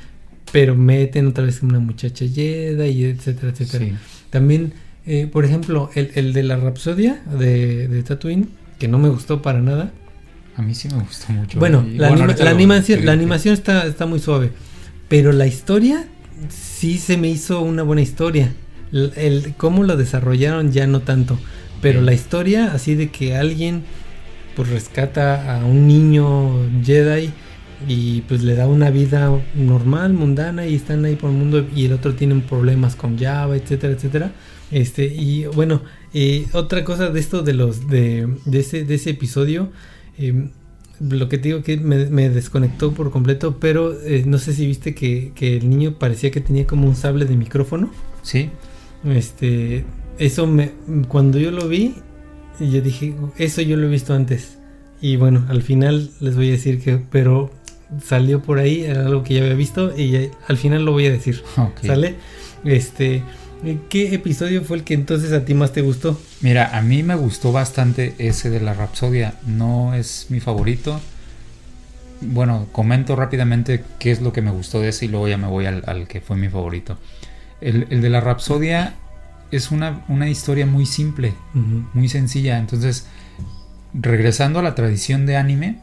pero meten otra vez una muchacha Jedi y etcétera, etcétera. Sí. También, eh, por ejemplo, el, el de la Rapsodia de, de Tatooine, que no me gustó para nada. A mí sí me gustó mucho. Bueno, Y la, anima- la animación, la animación está, está muy suave. Pero la historia sí se me hizo una buena historia. El, el- cómo lo desarrollaron ya no tanto. Pero la historia, así de que alguien pues rescata a un niño Jedi y pues le da una vida normal, mundana y están ahí por el mundo y el otro tienen problemas con Java, etcétera, etcétera. Este y bueno, eh, otra cosa de esto de los de, de ese de ese episodio eh, lo que te digo que me, me desconectó por completo, pero eh, no sé si viste que, que el niño parecía que tenía como un sable de micrófono. Sí, Este, eso me, cuando yo lo vi, yo dije, eso yo lo he visto antes. Y bueno, al final les voy a decir que, pero salió por ahí, era algo que ya había visto y ya- al final lo voy a decir. ¿Sale? Este, ¿qué episodio fue el que entonces a ti más te gustó? Mira, a mí me gustó bastante ese de la Rapsodia. No es mi favorito. Bueno, comento rápidamente qué es lo que me gustó de ese y luego ya me voy al, al que fue mi favorito. El, el de la Rapsodia es una, una historia muy simple, muy sencilla. Entonces, regresando a la tradición de anime,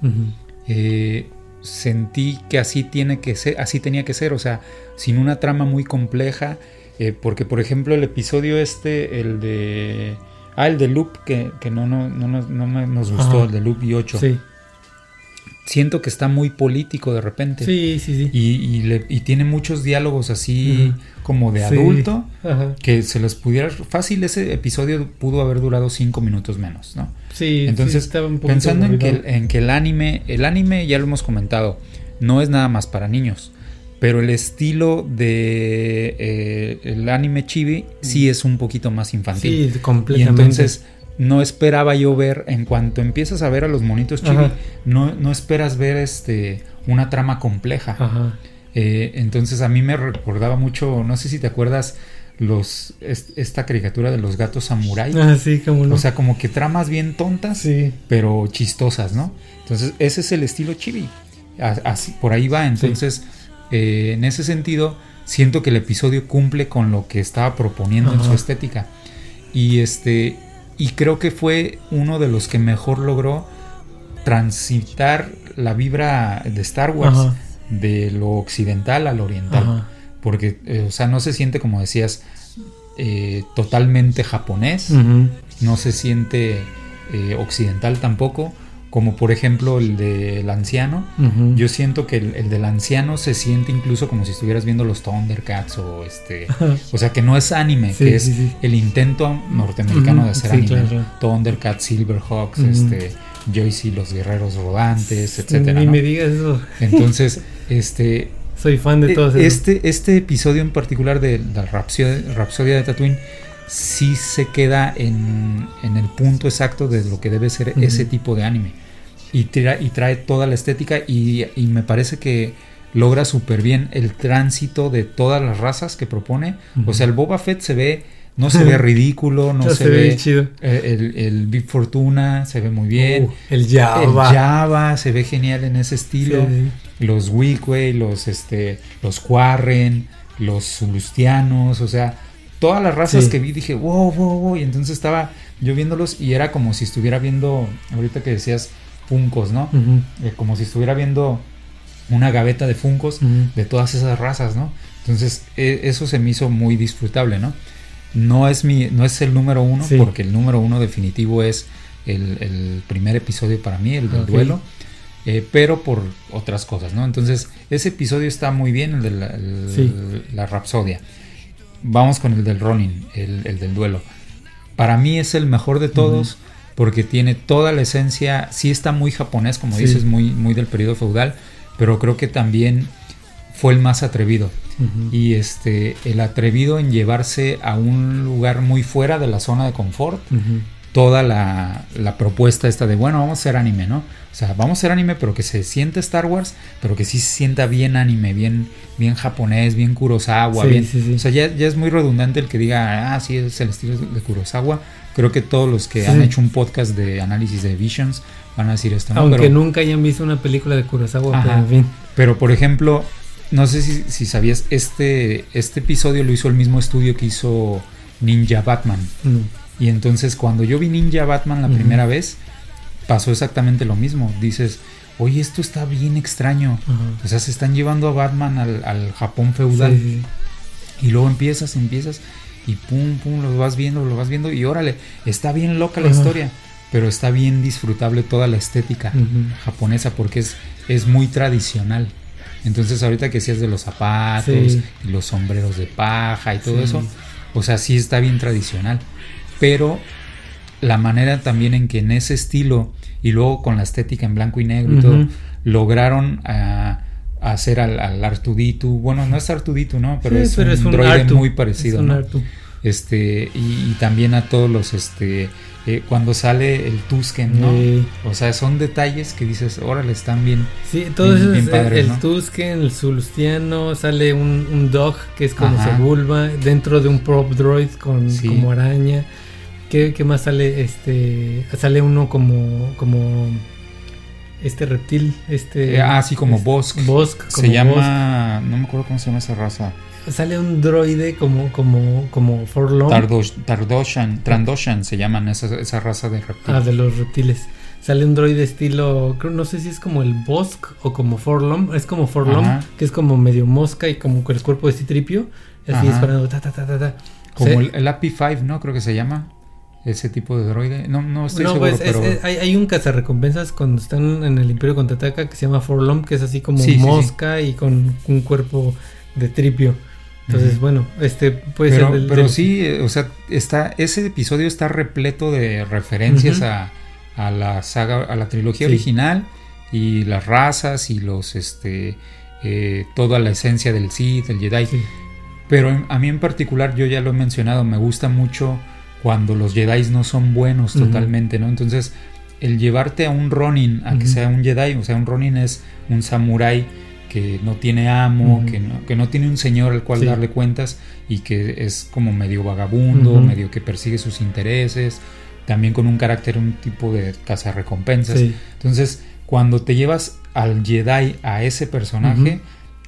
eh, sentí que así tiene que ser, así tenía que ser, o sea, sin una trama muy compleja, eh, porque por ejemplo el episodio este, el de, ah, el de Loop que, que no, no, no, no me- nos gustó, Ajá. el de Loop y 8, Sí, siento que está muy político de repente. sí, sí, sí. Y, y le- y tiene muchos diálogos así como de Sí. adulto Ajá. que se les pudiera fácil ese episodio pudo haber durado cinco minutos menos, ¿no? Sí, Entonces, sí, estaba un Pensando en que, en que el anime, el anime ya lo hemos comentado, no es nada más para niños, pero el estilo de eh, el anime chibi sí es un poquito más infantil. Sí, y completamente. entonces no esperaba yo ver, en cuanto empiezas a ver a los monitos chibi, no, no esperas ver este una trama compleja. Ajá. Eh, entonces a mí me recordaba mucho, no sé si te acuerdas, los est- esta caricatura de los gatos samurái. Ah, sí, como no. O sea, como que tramas bien tontas, sí. pero chistosas, ¿no? Entonces, ese es el estilo chibi. Así, por ahí va. Entonces, eh, en ese sentido, siento que el episodio cumple con lo que estaba proponiendo en su estética. Y este. Y creo que fue uno de los que mejor logró transitar la vibra de Star Wars Ajá. de lo occidental al oriental. Ajá. Porque, eh, o sea, no se siente, como decías, eh, totalmente japonés no se siente eh, occidental tampoco, como por ejemplo el del anciano. Yo siento que el, el del anciano se siente incluso como si estuvieras viendo los Thundercats o este, o sea que no es anime, Sí, que es sí, sí. el intento norteamericano de hacer anime. claro, claro. Thundercats, Silverhawks, este, Joyce y los guerreros rodantes, etcétera. Ni ¿no? me digas eso. Entonces, este, Soy fan de todos esos. este, este episodio en particular de la Rapsodia, Rapsodia de Tatooine sí se queda en, en el punto exacto de lo que debe ser ese tipo de anime. Y, tra- y trae toda la estética y, y me parece que logra súper bien el tránsito de todas las razas que propone. O sea, el Boba Fett se ve, no se ve ridículo, no se, ve... chido. El, el Big Fortuna se ve muy bien. Uh, el el Java. Java se ve genial en ese estilo Sí. los Wickway, los este, los Quarren, los Zulustianos, o sea, todas las razas Sí. que vi dije, wow, wow, wow, y entonces estaba yo viéndolos y era como si estuviera viendo, ahorita que decías Funcos, ¿no? Eh, como si estuviera viendo una gaveta de Funcos de todas esas razas, ¿no? Entonces, e- eso se me hizo muy disfrutable, ¿no? No es mi, no es el número uno, Sí. porque el número uno definitivo es el, el primer episodio para mí, el del duelo, eh, pero por otras cosas, ¿no? Entonces, ese episodio está muy bien, el de la, el- Sí. la Rapsodia. Vamos con el del Ronin, el, el del duelo. Para mí es el mejor de todos. Porque tiene toda la esencia, sí está muy japonés, como Sí. dices, muy, muy del periodo feudal, pero creo que también fue el más atrevido. Y este, el atrevido en llevarse a un lugar muy fuera de la zona de confort, toda la, la propuesta esta de, bueno, vamos a hacer anime, ¿no? O sea, vamos a hacer anime, pero que se siente Star Wars, pero que sí se sienta bien anime, bien, bien japonés, bien Kurosawa, Sí, bien... sí. O sea, ya, ya es muy redundante el que diga, ah, sí, es el estilo de Kurosawa. Creo que todos los que Sí. han hecho un podcast de análisis de Visions van a decir esto, ¿no? Aunque pero, nunca hayan visto una película de Kurosawa, Ajá. pero en fin. pero, por ejemplo, no sé si, si sabías, este, este episodio lo hizo el mismo estudio que hizo Ninja Batman. No. Y entonces cuando yo vi Ninja Batman la primera vez, pasó exactamente lo mismo. Dices, oye, esto está bien extraño. O sea, se están llevando a Batman al, al Japón feudal. Sí. Y luego empiezas, empiezas y pum, pum, lo vas viendo, lo vas viendo y órale, está bien loca la historia, pero está bien disfrutable toda la estética japonesa porque es, es muy tradicional. Entonces ahorita que decías de los zapatos Sí. y los sombreros de paja y todo Sí. eso, o sea, sí está bien tradicional, pero la manera también en que en ese estilo y luego con la estética en blanco y negro y todo, lograron ah, hacer al, al Artuditu, bueno, no es Artuditu, ¿no? Pero, Sí, es, pero un es un droide Artu. muy parecido, Es ¿no? Artu. Este, y, y también a todos los, este, eh, cuando sale el Tusken, ¿no? O sea, son detalles que dices, órale, están bien. Sí, todo Bien- eso bien es padres, el ¿no? Tusken, el Zulustiano, sale un, un dog que es como Ajá. Sebulba, dentro de un prop droid con Sí. como araña. ¿Qué, qué más sale? Este sale uno como como este reptil, este Eh, ah, sí, como es- Bosk. Bosk, Se como llama, no me acuerdo cómo se llama esa raza. Sale un droide como como como Forlorn. Tardosh- Tardoshan, Trandoshan se llaman esa, esa raza de reptil. Ah, de los reptiles. Sale un droide estilo, creo- no sé si es como el Bosk o como Forlom, es como Forlom, Ajá. que es como medio mosca y como con el cuerpo de Citripio, así Ajá. disparando, ta, ta, ta, ta, ta. como Se- el, el API-5, ¿no? Creo que se llama. Ese tipo de droide. No, no estoy no, seguro, pues es- pero... es- hay, hay un cazarrecompensas cuando están en el Imperio Contraataca que se llama Forlom, que es así como Sí, sí, sí. mosca y con un cuerpo de tripio. Entonces, bueno, este puede pero, ser del- pero del- sí, eh, o sea, está, ese episodio está repleto de referencias a, a la saga, a la trilogía original y las razas y los, este, eh, toda la esencia del Sith, del Jedi. Pero a mí en particular, yo ya lo he mencionado, me gusta mucho cuando los Jedi no son buenos totalmente, ¿no? Entonces, el llevarte a un Ronin a que sea un Jedi, o sea, un Ronin es un samurái que no tiene amo, que, no, que no tiene un señor al cual Sí. darle cuentas y que es como medio vagabundo, medio que persigue sus intereses, también con un carácter, un tipo de cazarrecompensas. Sí. Entonces, cuando te llevas al Jedi a ese personaje,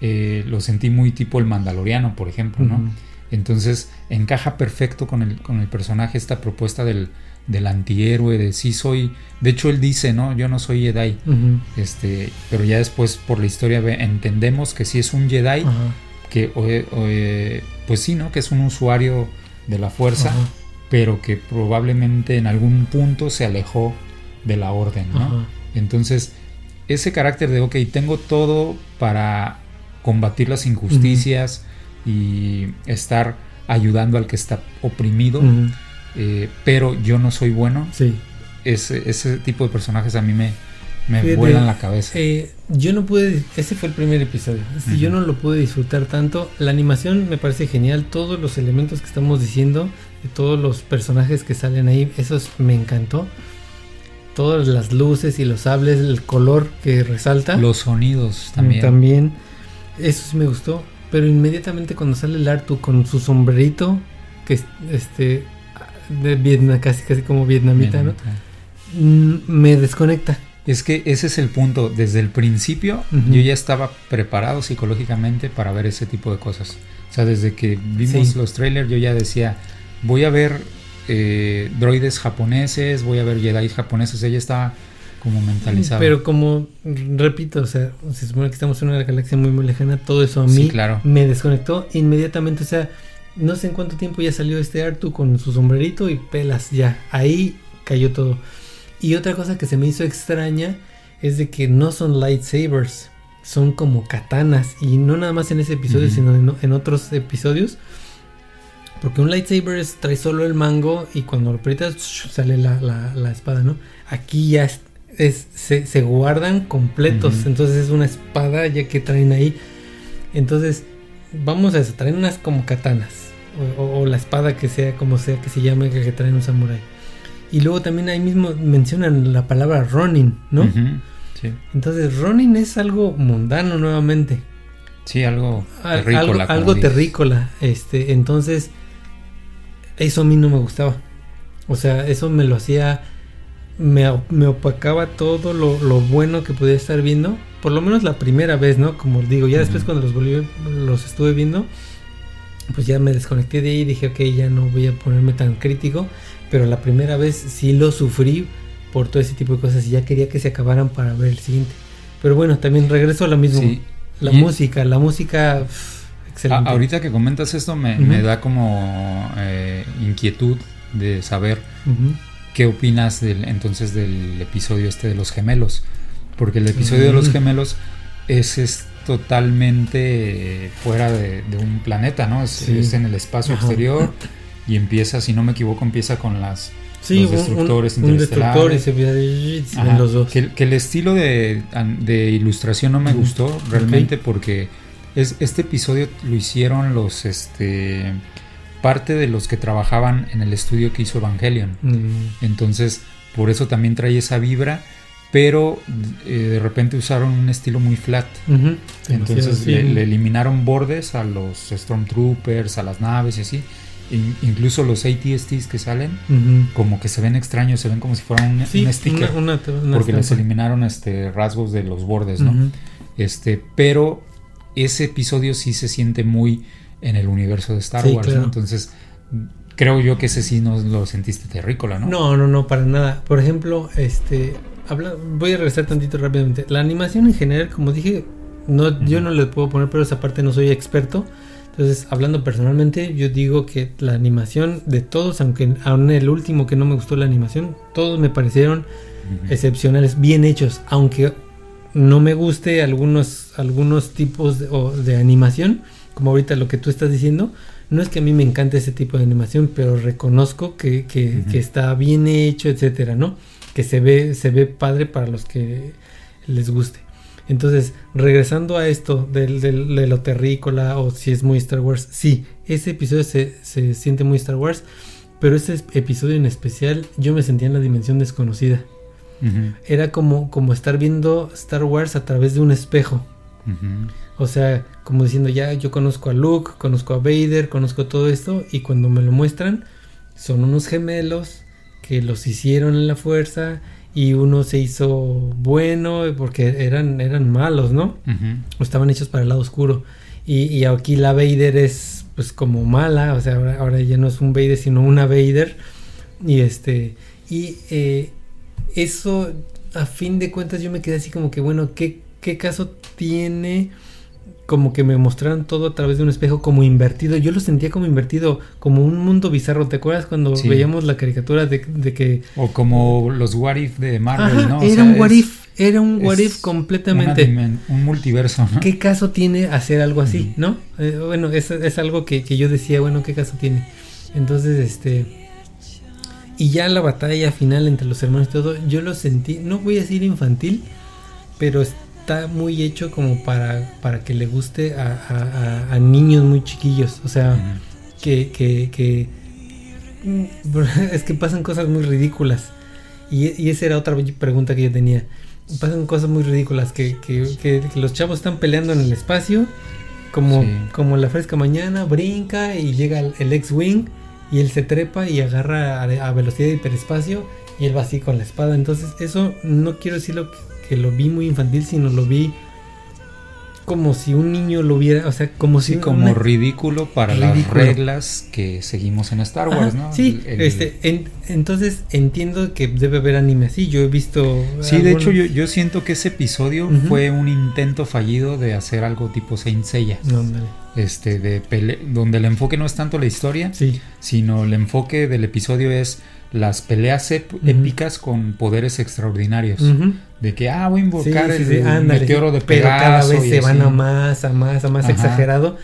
eh, lo sentí muy tipo el Mandaloriano, por ejemplo, ¿no? Entonces encaja perfecto con el, con el personaje esta propuesta del, del antihéroe, de sí soy... De hecho, él dice, ¿no? Yo no soy Jedi. Este, pero ya después por la historia entendemos que sí es un Jedi, Ajá. que o- o, eh, pues sí, ¿no? Que es un usuario de la fuerza, pero que probablemente en algún punto se alejó de la orden, ¿no? Entonces, ese carácter de, ok, tengo todo para combatir las injusticias y estar ayudando al que está oprimido, eh, pero yo no soy bueno, Sí. ese, ese tipo de personajes a mí me, me Fíjate, vuelan la cabeza. Eh, yo no pude, ese fue el primer episodio. Si yo no lo pude disfrutar tanto, la animación me parece genial. Todos los elementos que estamos diciendo, de todos los personajes que salen ahí, esos me encantó. Todas las luces y los sables, el color que resalta. Los sonidos también. también. Eso sí me gustó. Pero inmediatamente cuando sale el Artu con su sombrerito, que es este de Vietnam, casi casi como vietnamita, ¿no? Mm, Me desconecta. Es que ese es el punto. Desde el principio yo ya estaba preparado psicológicamente para ver ese tipo de cosas. O sea, desde que vimos Sí. los trailers yo ya decía, voy a ver eh, droides japoneses, voy a ver Jedi japoneses. Ella estaba como mentalizado. Pero como repito, o sea, se supone que estamos en una galaxia muy muy lejana, todo eso a Sí, mí claro. me desconectó inmediatamente, o sea, no sé en cuánto tiempo ya salió este Artu con su sombrerito y pelas ya, ahí cayó todo. Y otra cosa que se me hizo extraña es de que no son lightsabers, son como katanas y no nada más en ese episodio, sino en, en otros episodios. Porque un lightsaber es, trae solo el mango y cuando lo aprietas sale la, la- la espada, ¿no? Aquí ya es, se, se guardan completos, entonces es una espada ya que traen ahí. Entonces, vamos a eso, traen unas como katanas, o, o- o la espada que sea, como sea que se llame, que, que traen un samurái. Y luego también ahí mismo mencionan la palabra Ronin, ¿no? Sí. Entonces, Ronin es algo mundano nuevamente. Sí, algo Al- terrícola. algo terrícola. Este, entonces, eso a mí no me gustaba. O sea, eso me lo hacía. Me, me opacaba todo lo, lo bueno que podía estar viendo. Por lo menos la primera vez, ¿no? Como digo, ya después cuando los volví, los estuve viendo, pues ya me desconecté de ahí y dije, ok, ya no voy a ponerme tan crítico. Pero la primera vez sí lo sufrí por todo ese tipo de cosas y ya quería que se acabaran para ver el siguiente. Pero bueno, también regreso a lo mismo. Sí. La Y- música, la música, pff, A- excelente. ahorita que comentas esto me, Ujú. me da como eh, inquietud de saber. ¿Qué opinas del, entonces del episodio este de los gemelos? Porque el episodio de los gemelos es, es totalmente fuera de, de un planeta, ¿no? Es, Sí. es en el espacio Ajá. exterior y empieza, si no me equivoco, empieza con las... Sí, los destructores un, un destructor y se los dos. Que, que el estilo de, de ilustración no me gustó realmente porque es, este episodio lo hicieron los... este parte de los que trabajaban en el estudio que hizo Evangelion. Mm, Entonces, por eso también trae esa vibra, pero eh, de repente usaron un estilo muy flat. Entonces le, eliminaron bordes a los Stormtroopers, a las naves y así. In- incluso los ATSTs que salen, como que se ven extraños, se ven como si fueran un, Sí, un sticker. una- una- una porque les eliminaron este rasgos de los bordes, ¿no? Este, pero ese episodio sí se siente muy en el universo de Star Sí, Wars, ¿no? claro. Entonces, creo yo que ese sí no lo sentiste terrícola, ¿no? No, no, no, para nada. Por ejemplo, este, habla, voy a regresar tantito rápidamente. La animación en general, como dije, no, yo no le puedo poner, pero esa parte no soy experto. Entonces, hablando personalmente, yo digo que la animación de todos, aunque aún el último que no me gustó la animación, todos me parecieron Ujú. excepcionales, bien hechos, aunque no me guste algunos, algunos tipos de, o de animación, como ahorita lo que tú estás diciendo, no es que a mí me encante ese tipo de animación, pero reconozco que, que- está bien hecho, etcétera, ¿no? Que se ve, se ve padre para los que les guste. Entonces, regresando a esto del, del, de lo terrícola o si es muy Star Wars, sí, ese episodio se, se siente muy Star Wars, pero ese episodio en especial yo me sentía en la dimensión desconocida. Era como, como estar viendo Star Wars a través de un espejo. O sea, como diciendo, ya yo conozco a Luke, conozco a Vader, conozco todo esto, y cuando me lo muestran, son unos gemelos que los hicieron en la fuerza y uno se hizo bueno porque eran, eran malos, ¿no? O estaban hechos para el lado oscuro. Y, aquí la Vader es pues como mala, o sea, ahora, ya no es un Vader, sino una Vader. Y este, y eh, eso, a fin de cuentas, yo me quedé así como que, bueno, ¿qué, qué caso tiene? como que me mostraran todo a través de un espejo como invertido. Yo lo sentía como invertido, como un mundo bizarro. ¿Te acuerdas cuando veíamos la caricatura de, que... O como los What If de Marvel, ¿no? era un What If, era un What If completamente. un multiverso, ¿no? ¿Qué caso tiene hacer algo así, no? Eh, bueno, es, es algo que, que yo decía, bueno, ¿qué caso tiene? Entonces, este... Y ya la batalla final entre los hermanos y todo, yo lo sentí, no voy a decir infantil, pero está muy hecho como para, para que le guste a, niños muy chiquillos. O sea, que, que, mm, es que pasan cosas muy ridículas. Y, esa era otra pregunta que yo tenía. Pasan cosas muy ridículas, que, que, los chavos están peleando en el espacio, como, como la fresca mañana, brinca y llega el, X-Wing y él se trepa y agarra a, a velocidad de hiperespacio y él va así con la espada. Entonces eso no quiero decirlo que lo vi muy infantil, sino lo vi como si un niño lo viera, o sea, como si como ridículo para las reglas que seguimos en Star Wars, ¿no? Sí, este, entonces entiendo que debe haber anime así. Yo he visto. Sí, de hecho yo, yo, siento que ese episodio fue un intento fallido de hacer algo tipo Saint Seiya. Este, de donde el enfoque no es tanto la historia, sino el enfoque del episodio es las peleas épicas con poderes extraordinarios. De que, ah, voy a invocar el, meteoro de Pegaso. Pero cada vez se van a más, a más, a más exagerado.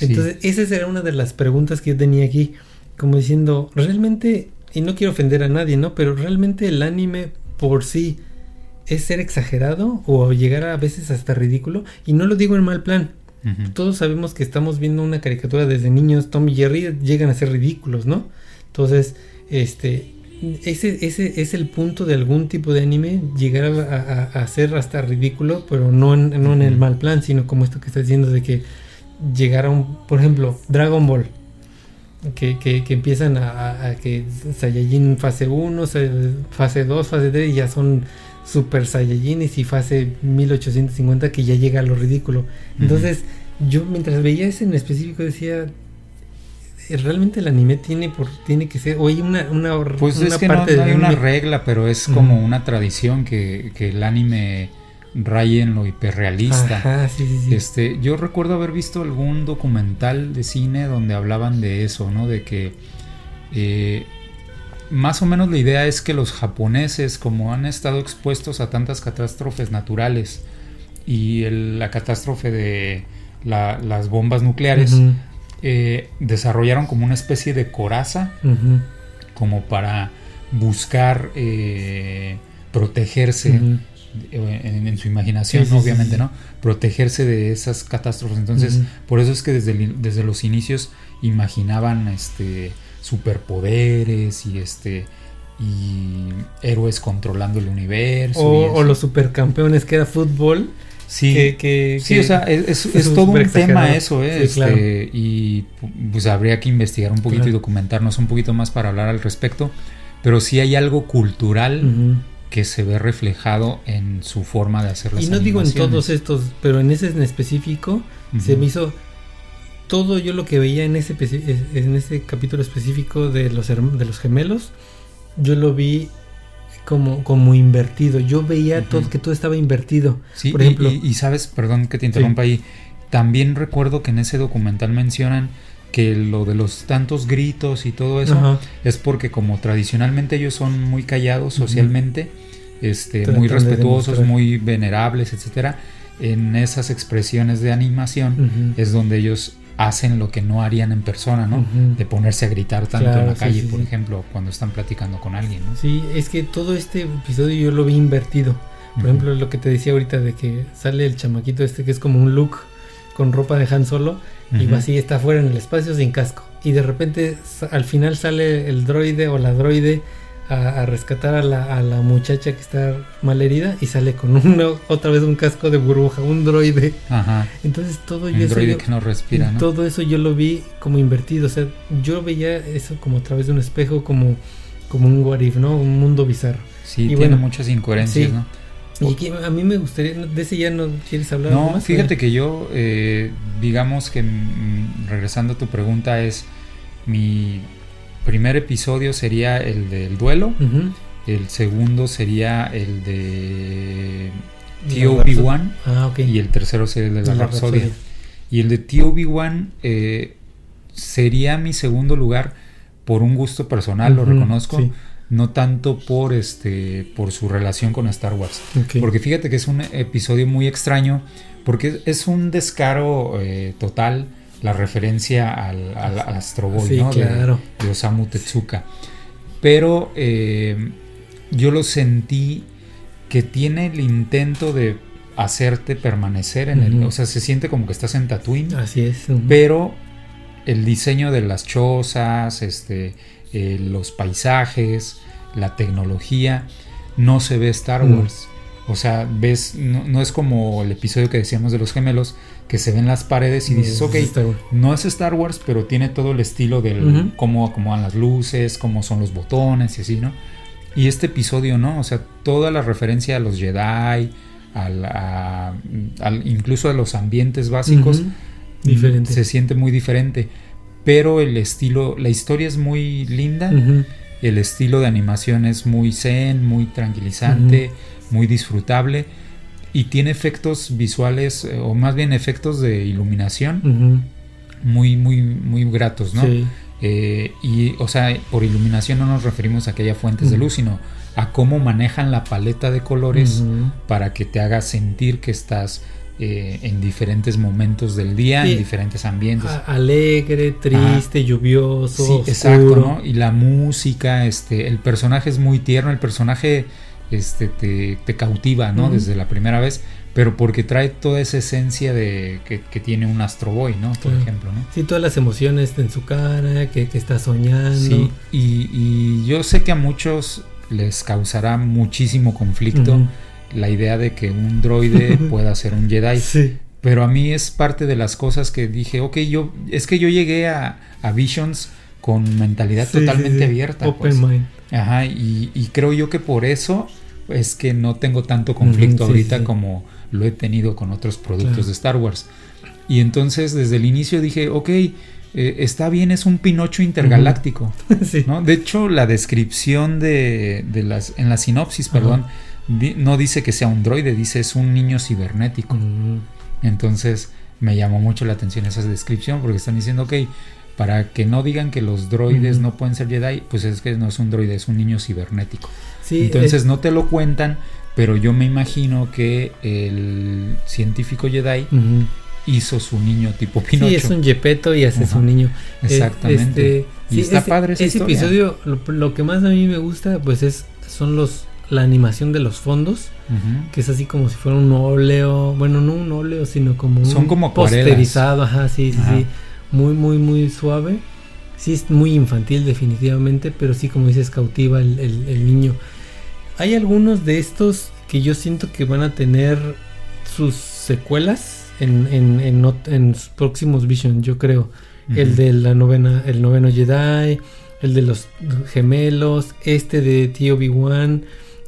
Entonces, esa será una de las preguntas que yo tenía aquí. Como diciendo, realmente, y no quiero ofender a nadie, ¿no? Pero realmente el anime por sí es ser exagerado o llegar a veces hasta ridículo. Y no lo digo en mal plan. Todos sabemos que estamos viendo una caricatura desde niños. Tom y Jerry llegan a ser ridículos, ¿no? Entonces, este, ese, ese es el punto de algún tipo de anime, llegar a, a, ser hasta ridículo, pero no en, no en el mal plan, sino como esto que estás diciendo de que llegar a un, por ejemplo, Dragon Ball, que, que, que empiezan a, que Saiyajin fase 1, fase 2, fase 3 y ya son super Saiyajines y fase 1850 que ya llega a lo ridículo. Entonces, yo mientras veía ese en específico decía, realmente el anime tiene por tiene que ser o hay una una pues es que parte no, hay una regla pero es como una tradición que, que, el anime raye en lo hiperrealista. Este yo recuerdo haber visto algún documental de cine donde hablaban de eso no de que eh, más o menos la idea es que los japoneses como han estado expuestos a tantas catástrofes naturales y la catástrofe de las bombas nucleares eh, desarrollaron como una especie de coraza, como para buscar eh, protegerse en, su imaginación, obviamente, ¿no? Protegerse de esas catástrofes. Entonces, por eso es que desde, desde los inicios imaginaban este superpoderes y este y héroes controlando el universo. O, o los supercampeones que era fútbol Sí, que, sí, o sea, es, todo un tema eso, ¿eh? Este, y pues habría que investigar un poquito y documentarnos un poquito más para hablar al respecto, pero sí hay algo cultural que se ve reflejado en su forma de hacer las Y no digo en todos estos, pero en ese en específico se me hizo todo yo lo que veía en ese en ese capítulo específico de los de los gemelos, yo lo vi como, como invertido. Yo veía todo, que todo estaba invertido. Sí, por ejemplo. Y, sabes, perdón que te interrumpa ahí, también recuerdo que en ese documental mencionan que lo de los tantos gritos y todo eso es porque como tradicionalmente ellos son muy callados socialmente, este, muy respetuosos, muy venerables, etcétera, en esas expresiones de animación es donde ellos hacen lo que no harían en persona, ¿no? De ponerse a gritar tanto en la calle, por ejemplo, cuando están platicando con alguien, ¿no? Sí, es que todo este episodio yo lo vi invertido. Por ejemplo, lo que te decía ahorita de que sale el chamaquito este que es como un look con ropa de Han Solo y va así, está afuera en el espacio sin casco. Y de repente al final sale el droide o la droide a, a rescatar a la, a la muchacha que está mal herida y sale con una, otra vez un casco de burbuja, un droide. Ajá. Entonces todo Un yo eso droide que no respira, ¿no? todo eso yo lo vi como invertido. O sea, yo veía eso como a través de un espejo, como, como un what if, ¿no? Un mundo bizarro. Sí, y tiene bueno, muchas incoherencias, sí. ¿no? Y que a mí me gustaría, de ese ya no quieres hablar No, más? fíjate que yo, eh, digamos que mm, regresando a tu pregunta, es mi primer episodio sería el del duelo, el segundo sería el de La Tío Rapsod- Obi-Wan Ah, ok. y el tercero sería el de la, La Rapsodia. Rapsodia. Y el de Tío Obi-Wan eh, sería mi segundo lugar por un gusto personal, lo reconozco, sí. no tanto por este por su relación con Star Wars. Porque fíjate que es un episodio muy extraño, porque es un descaro eh, total la referencia al, al, al Astro Boy, Sí, ¿no? De- claro. de, Osamu Tezuka. Pero eh, yo lo sentí que tiene el intento de hacerte permanecer en el... O sea, se siente como que estás en Tatooine, Así es. pero el diseño de las chozas, este, eh, los paisajes, la tecnología, no se ve Star. Wars. O sea, ves, no, no es como el episodio que decíamos de los gemelos, que se ven las paredes y dices, ok, no es Star Wars, pero tiene todo el estilo del Ujú. cómo acomodan las luces, cómo son los botones y así, ¿no? Y este episodio, ¿no? O sea, toda la referencia a los Jedi, al, a- al- incluso a los ambientes básicos, Ujú. Diferente. se siente muy diferente. Pero el estilo, la historia es muy linda, Ujú. el estilo de animación es muy zen, muy tranquilizante, muy disfrutable y tiene efectos visuales, eh, o más bien efectos de iluminación muy, muy, muy gratos, ¿no? Sí. Eh, y, o sea, por iluminación no nos referimos a que haya fuentes de luz, sino a cómo manejan la paleta de colores para que te haga sentir que estás eh, en diferentes momentos del día, Sí. en diferentes ambientes. A- Alegre, triste, lluvioso, Sí, oscuro. exacto, ¿no? Y la música, este, el personaje es muy tierno, el personaje este, te, te cautiva, ¿no? Desde la primera vez, pero porque trae toda esa esencia de que, que tiene un Astro Boy, ¿no? Por ejemplo, ¿no? Sí, todas las emociones en su cara, que, que está soñando. Sí, y, y yo sé que a muchos les causará muchísimo conflicto la idea de que un droide pueda ser un Jedi. Sí. Pero a mí es parte de las cosas que dije, ok, yo, es que yo llegué a, a Visions con mentalidad Sí, totalmente sí, abierta. Open pues. mind. Ajá, y, y creo yo que por eso es que no tengo tanto conflicto ahorita como lo he tenido con otros productos Claro. de Star Wars. Y entonces desde el inicio dije, ok, eh, está bien, es un Pinocho intergaláctico. sí. ¿no? De hecho, la descripción de, de las, en la sinopsis, perdón, di- no dice que sea un droide, dice es un niño cibernético. Entonces me llamó mucho la atención esa descripción porque están diciendo, ok, para que no digan que los droides no pueden ser Jedi, pues es que no es un droide, es un niño cibernético. Sí, Entonces eh, no te lo cuentan, pero yo me imagino que el científico Jedi hizo su niño tipo Pinocho. Sí, es un yepeto y hace su niño. Eh, Exactamente. Y sí, está ese, padre esa ese historia. episodio, lo, lo que más a mí me gusta, pues es son los la animación de los fondos, que es así como si fuera un óleo, bueno, no un óleo, sino como un Son como acuarelas. posterizado, ajá, sí, sí, sí, muy, muy, muy suave. Sí, es muy infantil definitivamente, pero sí, como dices, cautiva el, el- el niño. Hay algunos de estos que yo siento que van a tener sus secuelas en, en, en, ot- en sus próximos Vision, yo creo. El de la novena, el noveno Jedi, el de los gemelos, este de Tío Obi-Wan,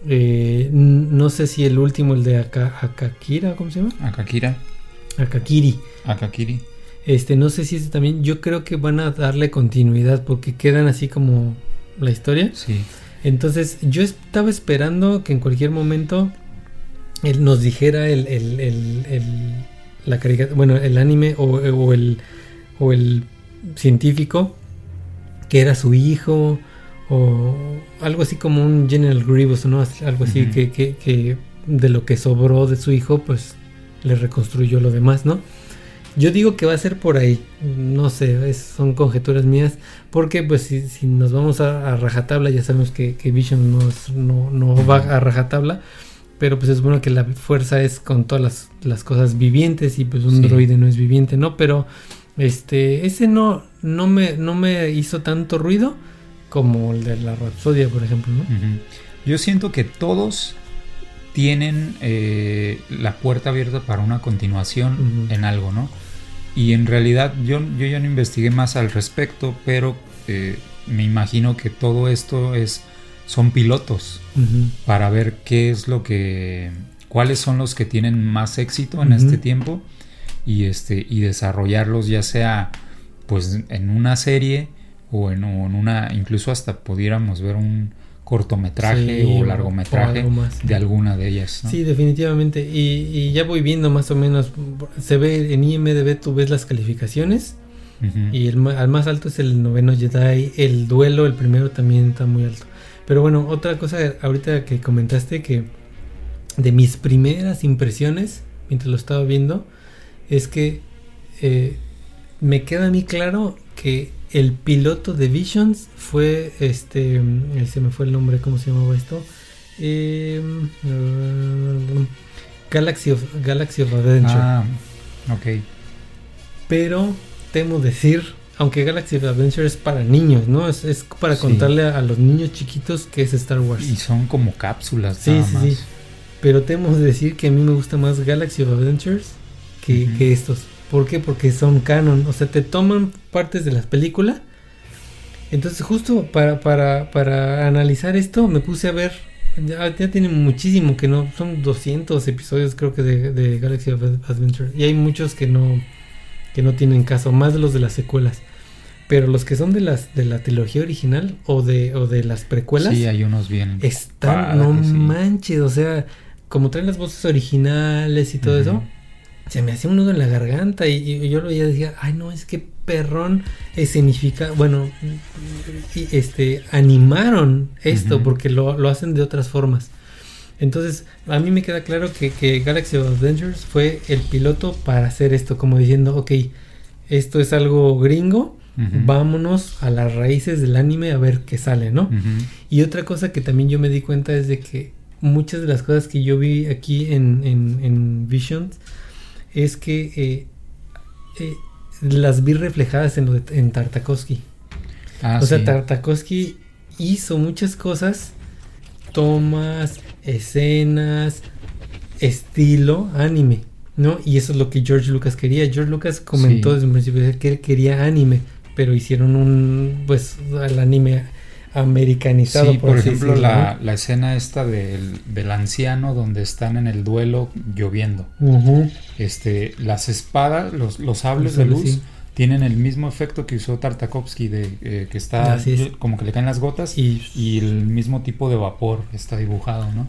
eh, n- no sé si el último, el de Aka- Akakira, ¿cómo se llama? Akakira, Akakiri. Akakiri. Este, no sé si este también, yo creo que van a darle continuidad porque quedan así como la historia. Sí. Entonces, yo estaba esperando que en cualquier momento él nos dijera el, el, el, el- la bueno, el anime o, o el, o el científico que era su hijo o algo así como un General Grievous, ¿no? Algo así que, que, que de lo que sobró de su hijo, pues le reconstruyó lo demás, ¿no? Yo digo que va a ser por ahí, no sé, es- son conjeturas mías, porque pues si, si nos vamos a, a rajatabla, ya sabemos que, que Vision no, es- no, no va a rajatabla, pero pues es bueno que la fuerza es con todas las, las cosas vivientes y pues un Sí. droide no es viviente, ¿no? Pero este ese no no me no me hizo tanto ruido como el de la Rapsodia, por ejemplo, ¿no? Yo siento que todos tienen eh, la puerta abierta para una continuación en algo, ¿no? Y en realidad yo, yo ya no investigué más al respecto, pero eh, me imagino que todo esto es son pilotos para ver qué es lo que cuáles son los que tienen más éxito en este tiempo y este y desarrollarlos ya sea pues en una serie o en, o en una incluso hasta pudiéramos ver un cortometraje Sí, o largometraje o algo más, sí. de alguna de ellas ¿no? Sí, definitivamente. Y, y ya voy viendo más o menos. Se ve en IMDB, tú ves las calificaciones. Y el, al más alto es el noveno Jedi. El duelo, el primero también está muy alto. Pero bueno, otra cosa ahorita que comentaste que de mis primeras impresiones, mientras lo estaba viendo, es que eh, me queda a mí claro que el piloto de Visions fue este. mm, Se me fue el nombre, ¿cómo se llamaba esto? Eh, Galaxy of, Galaxy of Adventure. ah ok Pero temo decir, aunque Galaxy of Adventure es para niños, ¿no? Es, es para Sí. contarle a, a los niños chiquitos que es Star Wars. y son como cápsulas Sí, nada sí, más. sí. Pero temo decir que a mí me gusta más Galaxy of Adventures que estos. ¿Por qué? Porque son canon. O sea, te toman partes de las películas. Entonces, justo para, para, para analizar esto, me puse a ver. Ya, ya tiene muchísimo que no. Son 200 episodios, creo que, de, de Galaxy of Adventure. Y hay muchos que no, que no tienen caso. Más de los de las secuelas. Pero los que son de las de la trilogía original o de, o de las precuelas. sí hay unos bien Están, no sí. manches, o sea, como traen las voces originales y todo eso, se me hacía un nudo en la garganta y, y yo lo veía y decía, ay no, es que perrón escenifica, bueno, y, este, animaron esto porque lo, lo hacen de otras formas. Entonces, a mí me queda claro que, que Galaxy of Adventures fue el piloto para hacer esto, como diciendo, ok, esto es algo gringo, vámonos a las raíces del anime a ver qué sale, ¿no? Y otra cosa que también yo me di cuenta es de que muchas de las cosas que yo vi aquí en, en, en Visions es que eh, eh, las vi reflejadas en, lo de- en Tartakovsky. Ah, o sea, sí. Tartakovsky hizo muchas cosas, tomas, escenas, estilo, anime, ¿no? Y eso es lo que George Lucas quería. George Lucas comentó Sí. desde un principio que él quería anime, pero hicieron un, pues, el anime americanizado. Sí, por, así ejemplo, decirlo, la, la escena esta del, del anciano donde están en el duelo lloviendo. Este, las espadas, los, los sables de luz sí. tienen el mismo efecto que usó Tartakovsky de eh, que está es. como que le caen las gotas y, Y, el mismo tipo de vapor está dibujado, ¿no?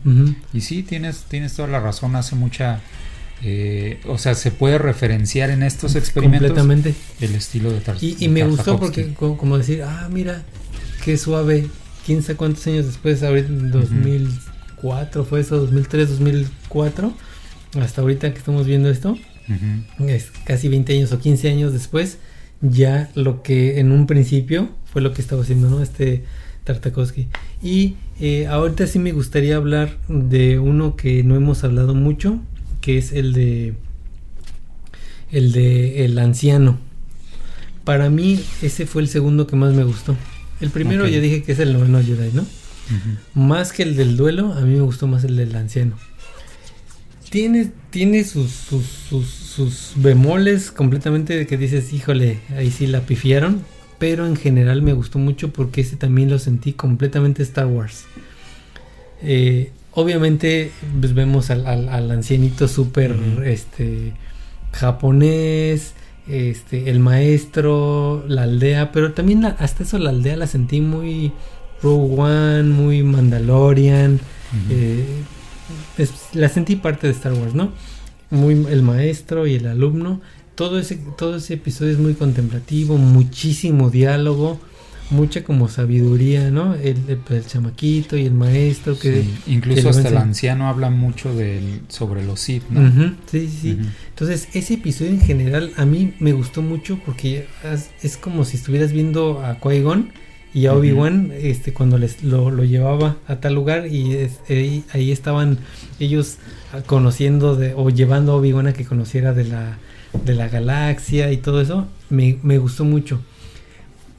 Y sí, tienes, tienes toda la razón, hace mucha eh, o sea, se puede referenciar en estos experimentos completamente. el estilo de Tar Y, me gustó porque co- como decir, ah, mira, qué suave. Quién sabe cuántos años después, ahorita en 2004 fue eso, 2003, 2004, hasta ahorita que estamos viendo esto, es casi 20 años o 15 años después, ya lo que en un principio fue lo que estaba haciendo, ¿no? Este Tartakovsky. Y eh, ahorita sí me gustaría hablar de uno que no hemos hablado mucho, que es el de el de El Anciano. Para mí ese fue el segundo que más me gustó. El primero Ok. ya dije que es el noveno Jedi, ¿no? Más que el del duelo, a mí me gustó más el del anciano. Tiene, tiene sus, sus, sus, sus bemoles completamente de que dices, híjole, ahí sí la pifiaron. Pero en general me gustó mucho porque ese también lo sentí completamente Star Wars. Eh, obviamente pues, vemos al, al- al ancianito súper este, japonés, este, el maestro, la aldea, pero también la- hasta eso la aldea la sentí muy Rogue One, muy Mandalorian. Eh, es- la sentí parte de Star Wars, ¿no? Muy el maestro y el alumno. Todo ese, todo ese episodio es muy contemplativo, muchísimo diálogo, mucha como sabiduría, ¿no? El, el, el chamaquito y el maestro que... Sí, Incluso hasta el anciano habla mucho del, sobre los Sith, ¿no? Ujú, sí, sí, sí. Entonces, ese episodio en general a mí me gustó mucho porque es, es como si estuvieras viendo a Qui-Gon y a Obi-Wan este cuando les lo, lo, llevaba a tal lugar y ahí, ahí, estaban ellos conociendo de, o llevando a Obi-Wan a que conociera de la de la galaxia y todo eso me, me gustó mucho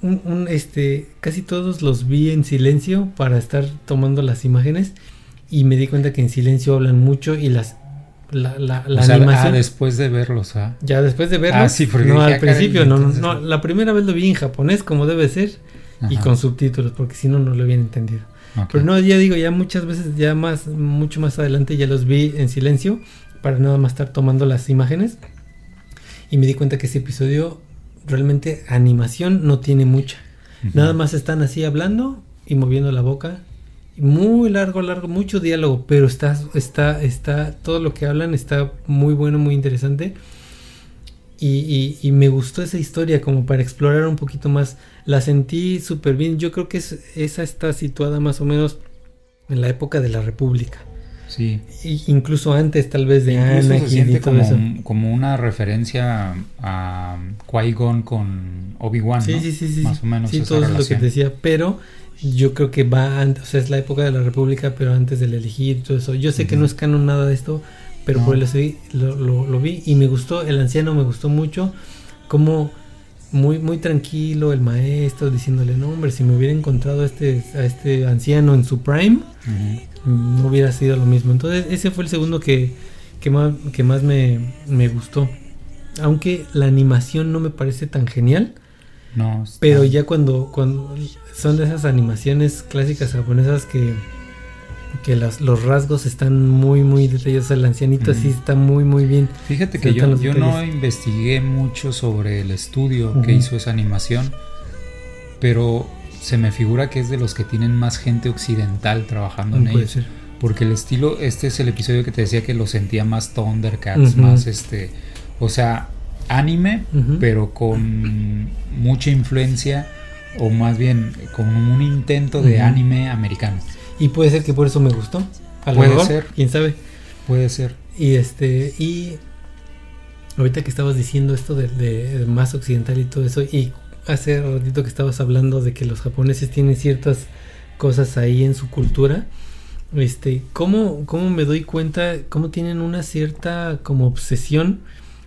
un, este casi todos los vi en silencio para estar tomando las imágenes y me di cuenta que en silencio hablan mucho y las la, la, la animación. Ah, después de verlos, ¿ah? Ya después de verlos. Ah, sí, porque no, al principio, no, no, la primera vez lo vi en japonés como debe ser y con subtítulos, porque si no, no lo habían entendido. Pero no, ya digo, ya muchas veces, ya más, mucho más adelante ya los vi en silencio para nada más estar tomando las imágenes y me di cuenta que ese episodio realmente animación no tiene mucha. Nada más están así hablando y moviendo la boca. Muy largo, largo, mucho diálogo, pero está, está, está, todo lo que hablan está muy bueno, muy interesante. Y, y, me gustó esa historia como para explorar un poquito más. La sentí súper bien. Yo creo que esa está situada más o menos en la época de la República. Sí. incluso antes tal vez de Anakin y todo como, eso. como una referencia a Qui-Gon con Obi-Wan, sí, sí, sí, sí, Más o menos Sí, todo es lo que decía, pero yo creo que va antes, o sea, es la época de la República, pero antes del elegir todo eso. Yo sé que no es canon nada de esto, pero por eso lo, lo, lo, vi y me gustó, el anciano me gustó mucho, como muy, muy tranquilo el maestro diciéndole, no hombre, si me hubiera encontrado a este, a este anciano en su prime, no hubiera sido lo mismo. Entonces ese fue el segundo que, que más, que más me, me gustó. Aunque la animación no me parece tan genial. No. Pero ya cuando, cuando son de esas animaciones clásicas japonesas que, que los, los rasgos están muy, muy detallados. El ancianito así está muy, muy bien. Fíjate que yo, yo no investigué mucho sobre el estudio que hizo esa animación, pero se me figura que es de los que tienen más gente occidental trabajando en ellos. Porque el estilo, este es el episodio que te decía que lo sentía más Thundercats, más este, o sea, anime, pero con mucha influencia, o más bien con un intento de anime americano. Y puede ser que por eso me gustó. puede ser. Quién sabe. Puede ser. Y este, y ahorita que estabas diciendo esto de, de más occidental y todo eso, y hace ratito que estabas hablando de que los japoneses tienen ciertas cosas ahí en su cultura. Este, ¿cómo, cómo me doy cuenta? ¿Cómo tienen una cierta como obsesión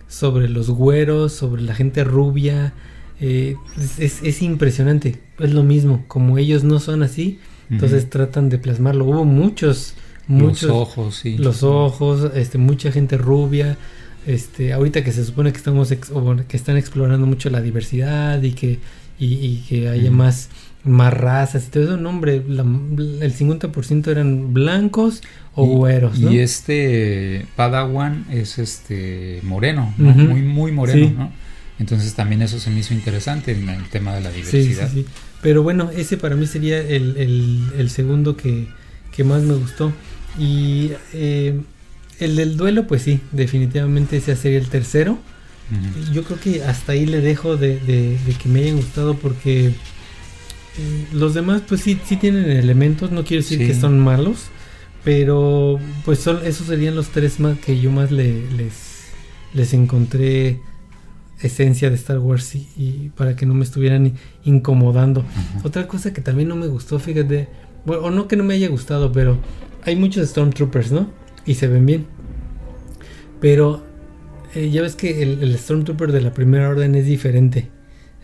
sobre los güeros, sobre la gente rubia? Eh, es, es, impresionante. Es lo mismo. Como ellos no son así, entonces tratan de plasmarlo. Hubo muchos, muchos. Los ojos, sí. Los ojos, este, mucha gente rubia este, ahorita que se supone que estamos que están explorando mucho la diversidad y que y, que haya más más razas y todo eso, no hombre, el 50% eran blancos o güeros, Y este Padawan es este moreno, muy muy moreno, ¿no? Entonces también eso se me hizo interesante en el tema de la diversidad. Sí, sí, Pero bueno, ese para mí sería el, el, el segundo que, que, más me gustó. Y eh, el del duelo, pues sí, definitivamente ese sería el tercero. Yo creo que hasta ahí le dejo de, que me hayan gustado porque mm, los demás, pues sí, sí tienen elementos, no quiero decir que son malos, pero pues son, esos serían los tres más que yo más le, les, les encontré esencia de Star Wars y, para que no me estuvieran incomodando. Otra cosa que también no me gustó, fíjate, bueno, o no que no me haya gustado, pero hay muchos Stormtroopers, ¿no? Y se ven bien. Pero eh, ya ves que el, Stormtrooper de la primera orden es diferente.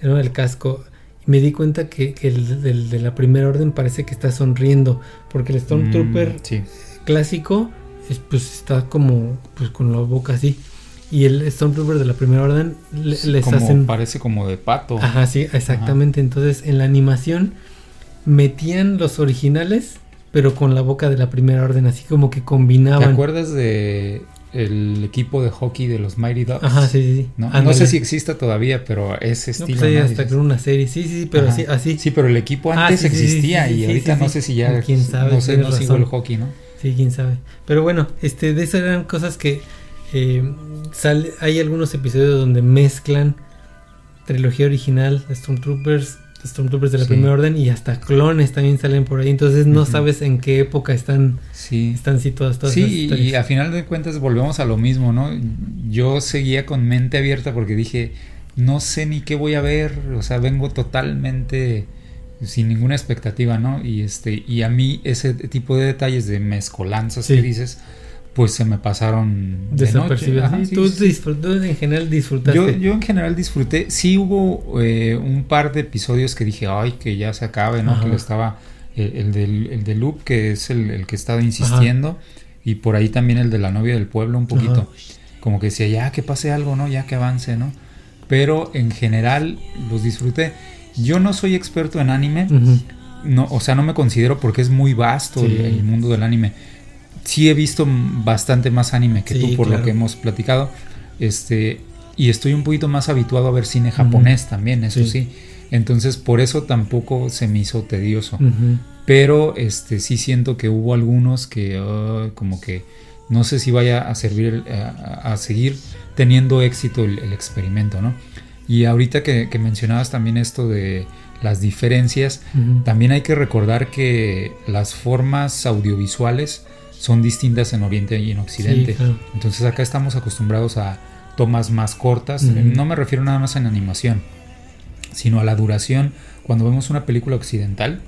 ¿no? El casco. Me di cuenta que, el, de la primera orden parece que está sonriendo. Porque el Stormtrooper mm, clásico pues está como pues con la boca así. Y el Stormtrooper de la primera orden les hacen. Parece como de pato. Ajá, sí, exactamente. Entonces en la animación metían los originales pero con la boca de la primera orden, así como que combinaban. ¿Te acuerdas de el equipo de hockey de los Mighty Ducks? Ajá, sí, sí. ¿No? sé si exista todavía, pero ese estilo. No, pues hasta con una serie, sí, sí, sí, pero así, así. Sí, pero el equipo ah, antes existía y ahorita no sé si ya. ¿Quién sabe? No sé, no sigo el hockey, ¿no? Sí, quién sabe. Pero bueno, este, de esas eran cosas que eh, sale, hay algunos episodios donde mezclan trilogía original Stormtroopers Stormtroopers de la Primera Orden y hasta clones también salen por ahí. Entonces no sabes en qué época están, sí. están situadas todas Sí, y a final de cuentas volvemos a lo mismo, ¿no? Yo seguía con mente abierta porque dije, no sé ni qué voy a ver, o sea, vengo totalmente sin ninguna expectativa, ¿no? Y este y a mí ese tipo de detalles de mezcolanzas Sí. que dices, pues se me pasaron de Sí, tú, sí. disfrut- tú en general disfrutaste. Yo, yo en general disfruté. Sí hubo eh, un par de episodios que dije, ay, que ya se acabe, ¿no? Ajá. Que lo estaba el, el del, el de Loop, que es el, el que estaba insistiendo, y por ahí también el de la novia del pueblo un poquito. Ajá. Como que decía, ya que pase algo, ¿no? Ya que avance, ¿no? Pero en general los disfruté. Yo no soy experto en anime, no, o sea, no me considero porque es muy vasto Sí. el, el mundo del anime. Sí he visto bastante más anime que Sí, tú por lo claro. que hemos platicado. Este, y estoy un poquito más habituado a ver cine japonés también, eso Sí. sí. Entonces, por eso tampoco se me hizo tedioso. Ujú. Pero este sí siento que hubo algunos que ah, como que no sé si vaya a servir eh, a, a seguir teniendo éxito el, el experimento, ¿no? Y ahorita que, que mencionabas también esto de las diferencias, Ujú. también hay que recordar que las formas audiovisuales son distintas en Oriente y en Occidente. Sí, claro. Entonces acá estamos acostumbrados a tomas más cortas. No me refiero nada más en animación, sino a la duración. Cuando vemos una película occidental,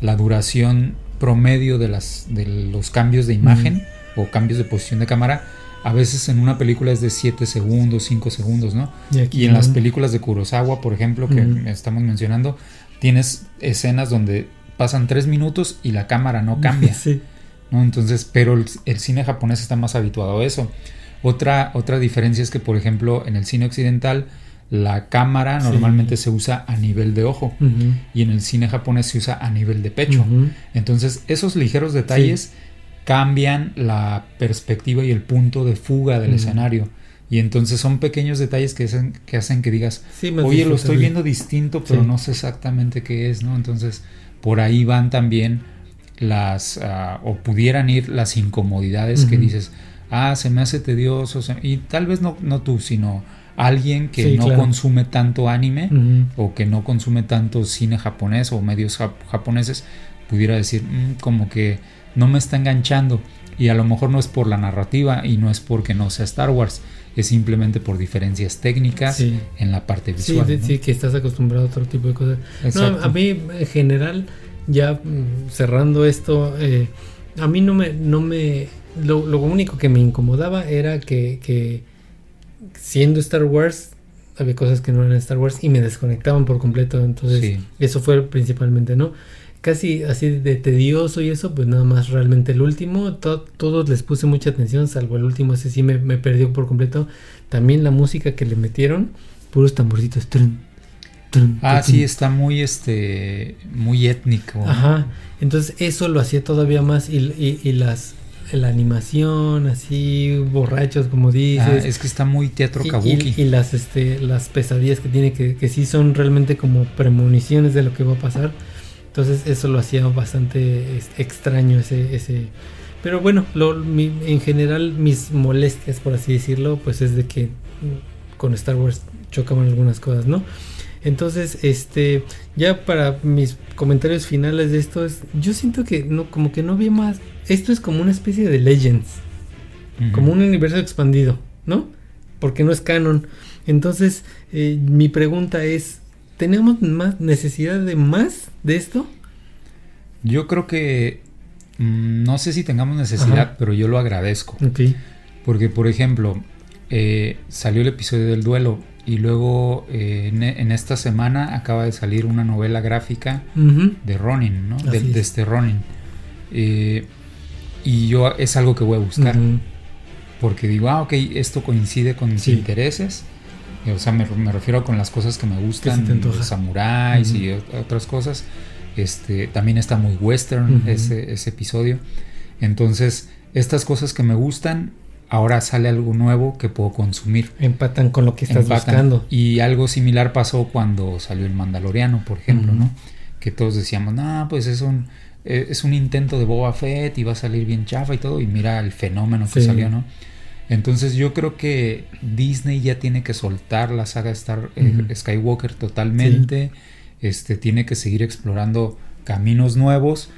la duración promedio de, las, de los cambios de imagen o cambios de posición de cámara, a veces en una película es de 7 segundos, 5 segundos, ¿no? Y, aquí Y en las películas de Kurosawa, por ejemplo, que estamos mencionando, tienes escenas donde pasan 3 minutos y la cámara no cambia. Sí. ¿No? Entonces, pero el, el cine japonés está más habituado a eso. Otra, otra diferencia es que, por ejemplo, en el cine occidental, la cámara Sí. normalmente se usa a nivel de ojo y en el cine japonés se usa a nivel de pecho. Entonces, esos ligeros detalles cambian la perspectiva y el punto de fuga del escenario. Y entonces son pequeños detalles que hacen que, hacen que digas, Sí, oye, lo estoy viendo distinto, pero no sé exactamente qué es, ¿no? Entonces, por ahí van también las, ah, o pudieran ir las incomodidades que dices, ah, se me hace tedioso, se- y tal vez no, no tú, sino alguien que Sí, no claro. consume tanto anime o que no consume tanto cine japonés o medios jap- japoneses, pudiera decir, "Mm, como que no me está enganchando. Y a lo mejor no es por la narrativa y no es porque no sea Star Wars, es simplemente por diferencias técnicas Sí. en la parte visual. sí, que estás acostumbrado a otro tipo de cosas. No, a mí en general, ya mm, cerrando esto, eh, a mí no me, no me, lo, lo único que me incomodaba era que, que siendo Star Wars había cosas que no eran Star Wars y me desconectaban por completo, entonces Sí. eso fue principalmente, ¿no? Casi así de tedioso y eso, pues nada más realmente el último, to- todos les puse mucha atención, salvo el último, ese sí me, me perdió por completo. También la música que le metieron, puros tamborcitos. Ah, sí, está muy, este, muy étnico. Ajá. Entonces eso lo hacía todavía más y, y- y las la animación así borrachos como Ah, dices es que está muy teatro kabuki. y- y las este las pesadillas que tiene que, que sí son realmente como premoniciones de lo que va a pasar entonces eso lo hacía bastante es- extraño ese ese pero bueno lo, mi- en general mis molestias por así decirlo pues es de que con Star Wars chocaban algunas cosas no entonces, este, ya para mis comentarios finales de esto es, yo siento que no, como que no había más. Esto es como una especie de Legends, como un universo expandido, ¿no? Porque no es canon. Entonces, eh, mi pregunta es, ¿tenemos más necesidad de más de esto? Yo creo que mm, no sé si tengamos necesidad, Ajá. pero yo lo agradezco. Porque, por ejemplo, eh, salió el episodio del duelo y luego eh, en, en esta semana acaba de salir una novela gráfica de Ronin, ¿no? De, es. de este Ronin. Eh, y yo es algo que voy a buscar. Porque digo, ah, ok, esto coincide con mis Sí. intereses. O sea, me, me refiero con las cosas que me gustan, los samuráis Ujú. y ot- otras cosas. Este, también está muy western ese episodio. Entonces, estas cosas que me gustan, ahora sale algo nuevo que puedo consumir. Empatan con lo que estás Empatan. buscando. Y algo similar pasó cuando salió el Mandaloriano, por ejemplo. ¿no? Que todos decíamos, no, pues es un, eh, es un intento de Boba Fett y va a salir bien chafa y todo. Y mira el fenómeno que Sí. salió, ¿no? Entonces yo creo que Disney ya tiene que soltar la saga Star eh. Skywalker totalmente. Este tiene que seguir explorando caminos nuevos.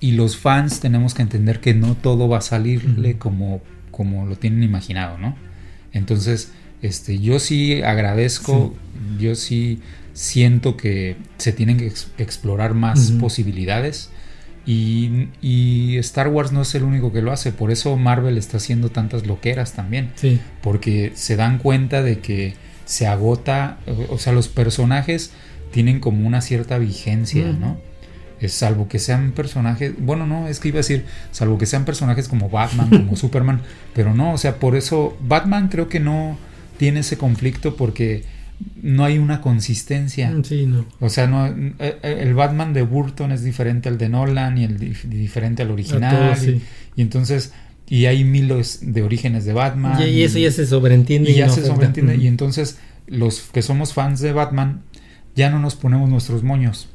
Y los fans tenemos que entender que no todo va a salirle como, como lo tienen imaginado, ¿no? Entonces, este, yo sí agradezco, yo sí siento que se tienen que explorar más posibilidades. Y, y, Star Wars no es el único que lo hace, por eso Marvel está haciendo tantas loqueras también. Sí. Porque se dan cuenta de que se agota, o sea, los personajes tienen como una cierta vigencia, ¿no? Es, salvo que sean personajes, bueno, no, es que iba a decir, salvo que sean personajes como Batman, como Superman, pero no, o sea, por eso Batman creo que no tiene ese conflicto porque no hay una consistencia. Mm, sí, no. O sea, no, eh, eh, el Batman de Burton es diferente al de Nolan y el diferente al original. y, entonces, y hay miles de orígenes de Batman. Y, eso ya se sobreentiende. Y, ya se sobreentiende. Y entonces, los que somos fans de Batman, ya no nos ponemos nuestros moños.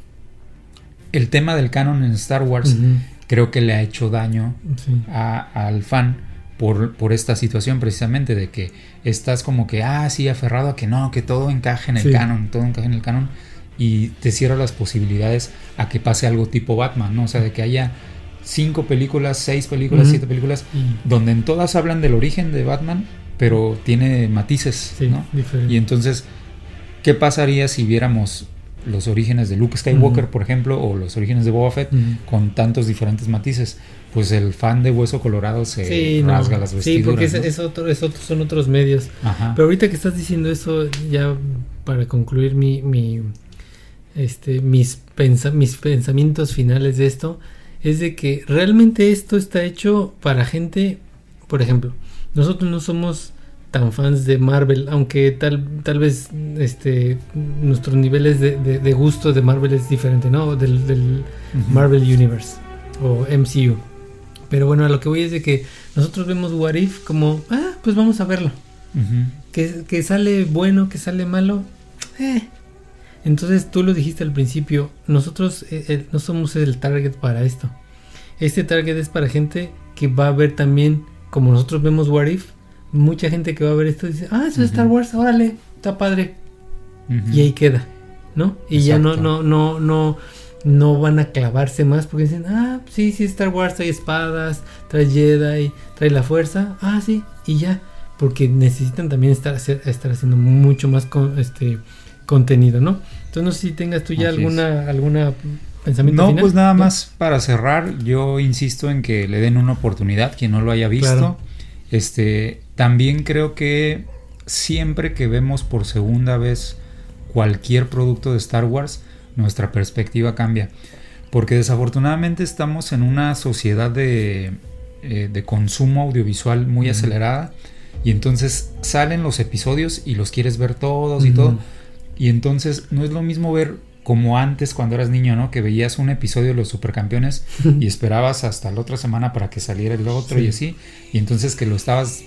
El tema del canon en Star Wars creo que le ha hecho daño al fan por, por, esta situación precisamente de que estás como que, ah, sí, aferrado a que no, que todo encaje en el canon, todo encaje en el canon y te cierra las posibilidades a que pase algo tipo Batman, ¿no? O sea, de que haya cinco películas, seis películas, siete películas, donde en todas hablan del origen de Batman, pero tiene matices, ¿no? Y entonces, ¿qué pasaría si viéramos los orígenes de Luke Skywalker, por ejemplo, o los orígenes de Boba Fett con tantos diferentes matices? pues el fan de Hueso Colorado se rasga las vestiduras. Sí, porque es, otro, es otro, son otros medios. Pero ahorita que estás diciendo eso, ya para concluir mi, mi este, mis, mis pensamientos finales de esto, es de que realmente esto está hecho para gente, por ejemplo, nosotros no somos tan fans de Marvel, aunque tal, tal vez este, nuestros niveles de, de, gusto de Marvel es diferente, ¿no? Del, del Marvel Universe o MCU. Pero bueno, a lo que voy es de que nosotros vemos What If como, ah, pues vamos a verlo. que, sale bueno, que sale malo. Eh. Entonces tú lo dijiste al principio, nosotros eh, eh, no somos el target para esto. Este target es para gente que va a ver también, como nosotros vemos What If, mucha gente que va a ver esto dice, ah, eso es Star Wars, órale, está padre. Y ahí queda, ¿no? Y ya no, no, no, no no van a clavarse más porque dicen, ah, sí, sí, Star Wars trae espadas, trae Jedi, trae la fuerza, ah, sí, y ya, porque necesitan también estar, estar haciendo mucho más con, este contenido, ¿no? Entonces no sé si tengas tú ya alguna, alguna pensamiento. No, pues nada más para cerrar, yo insisto en que le den una oportunidad quien no lo haya visto. Este, también creo que siempre que vemos por segunda vez cualquier producto de Star Wars, nuestra perspectiva cambia. Porque desafortunadamente estamos en una sociedad de, eh, consumo audiovisual muy acelerada y entonces salen los episodios y los quieres ver todos y todo. Y entonces no es lo mismo ver como antes cuando eras niño, ¿no? Que veías un episodio de los supercampeones y esperabas hasta la otra semana para que saliera el otro y así. Y entonces que lo estabas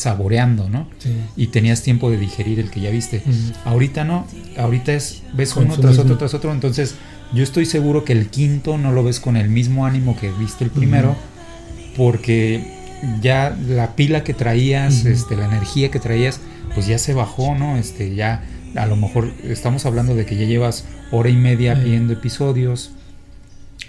saboreando, ¿no? Y tenías tiempo de digerir el que ya viste. Ahorita no, ahorita es, ves uno tras otro, tras otro, entonces yo estoy seguro que el quinto no lo ves con el mismo ánimo que viste el primero, porque ya la pila que traías, este, la energía que traías, pues ya se bajó, ¿no? Este, ya a lo mejor estamos hablando de que ya llevas hora y media viendo episodios,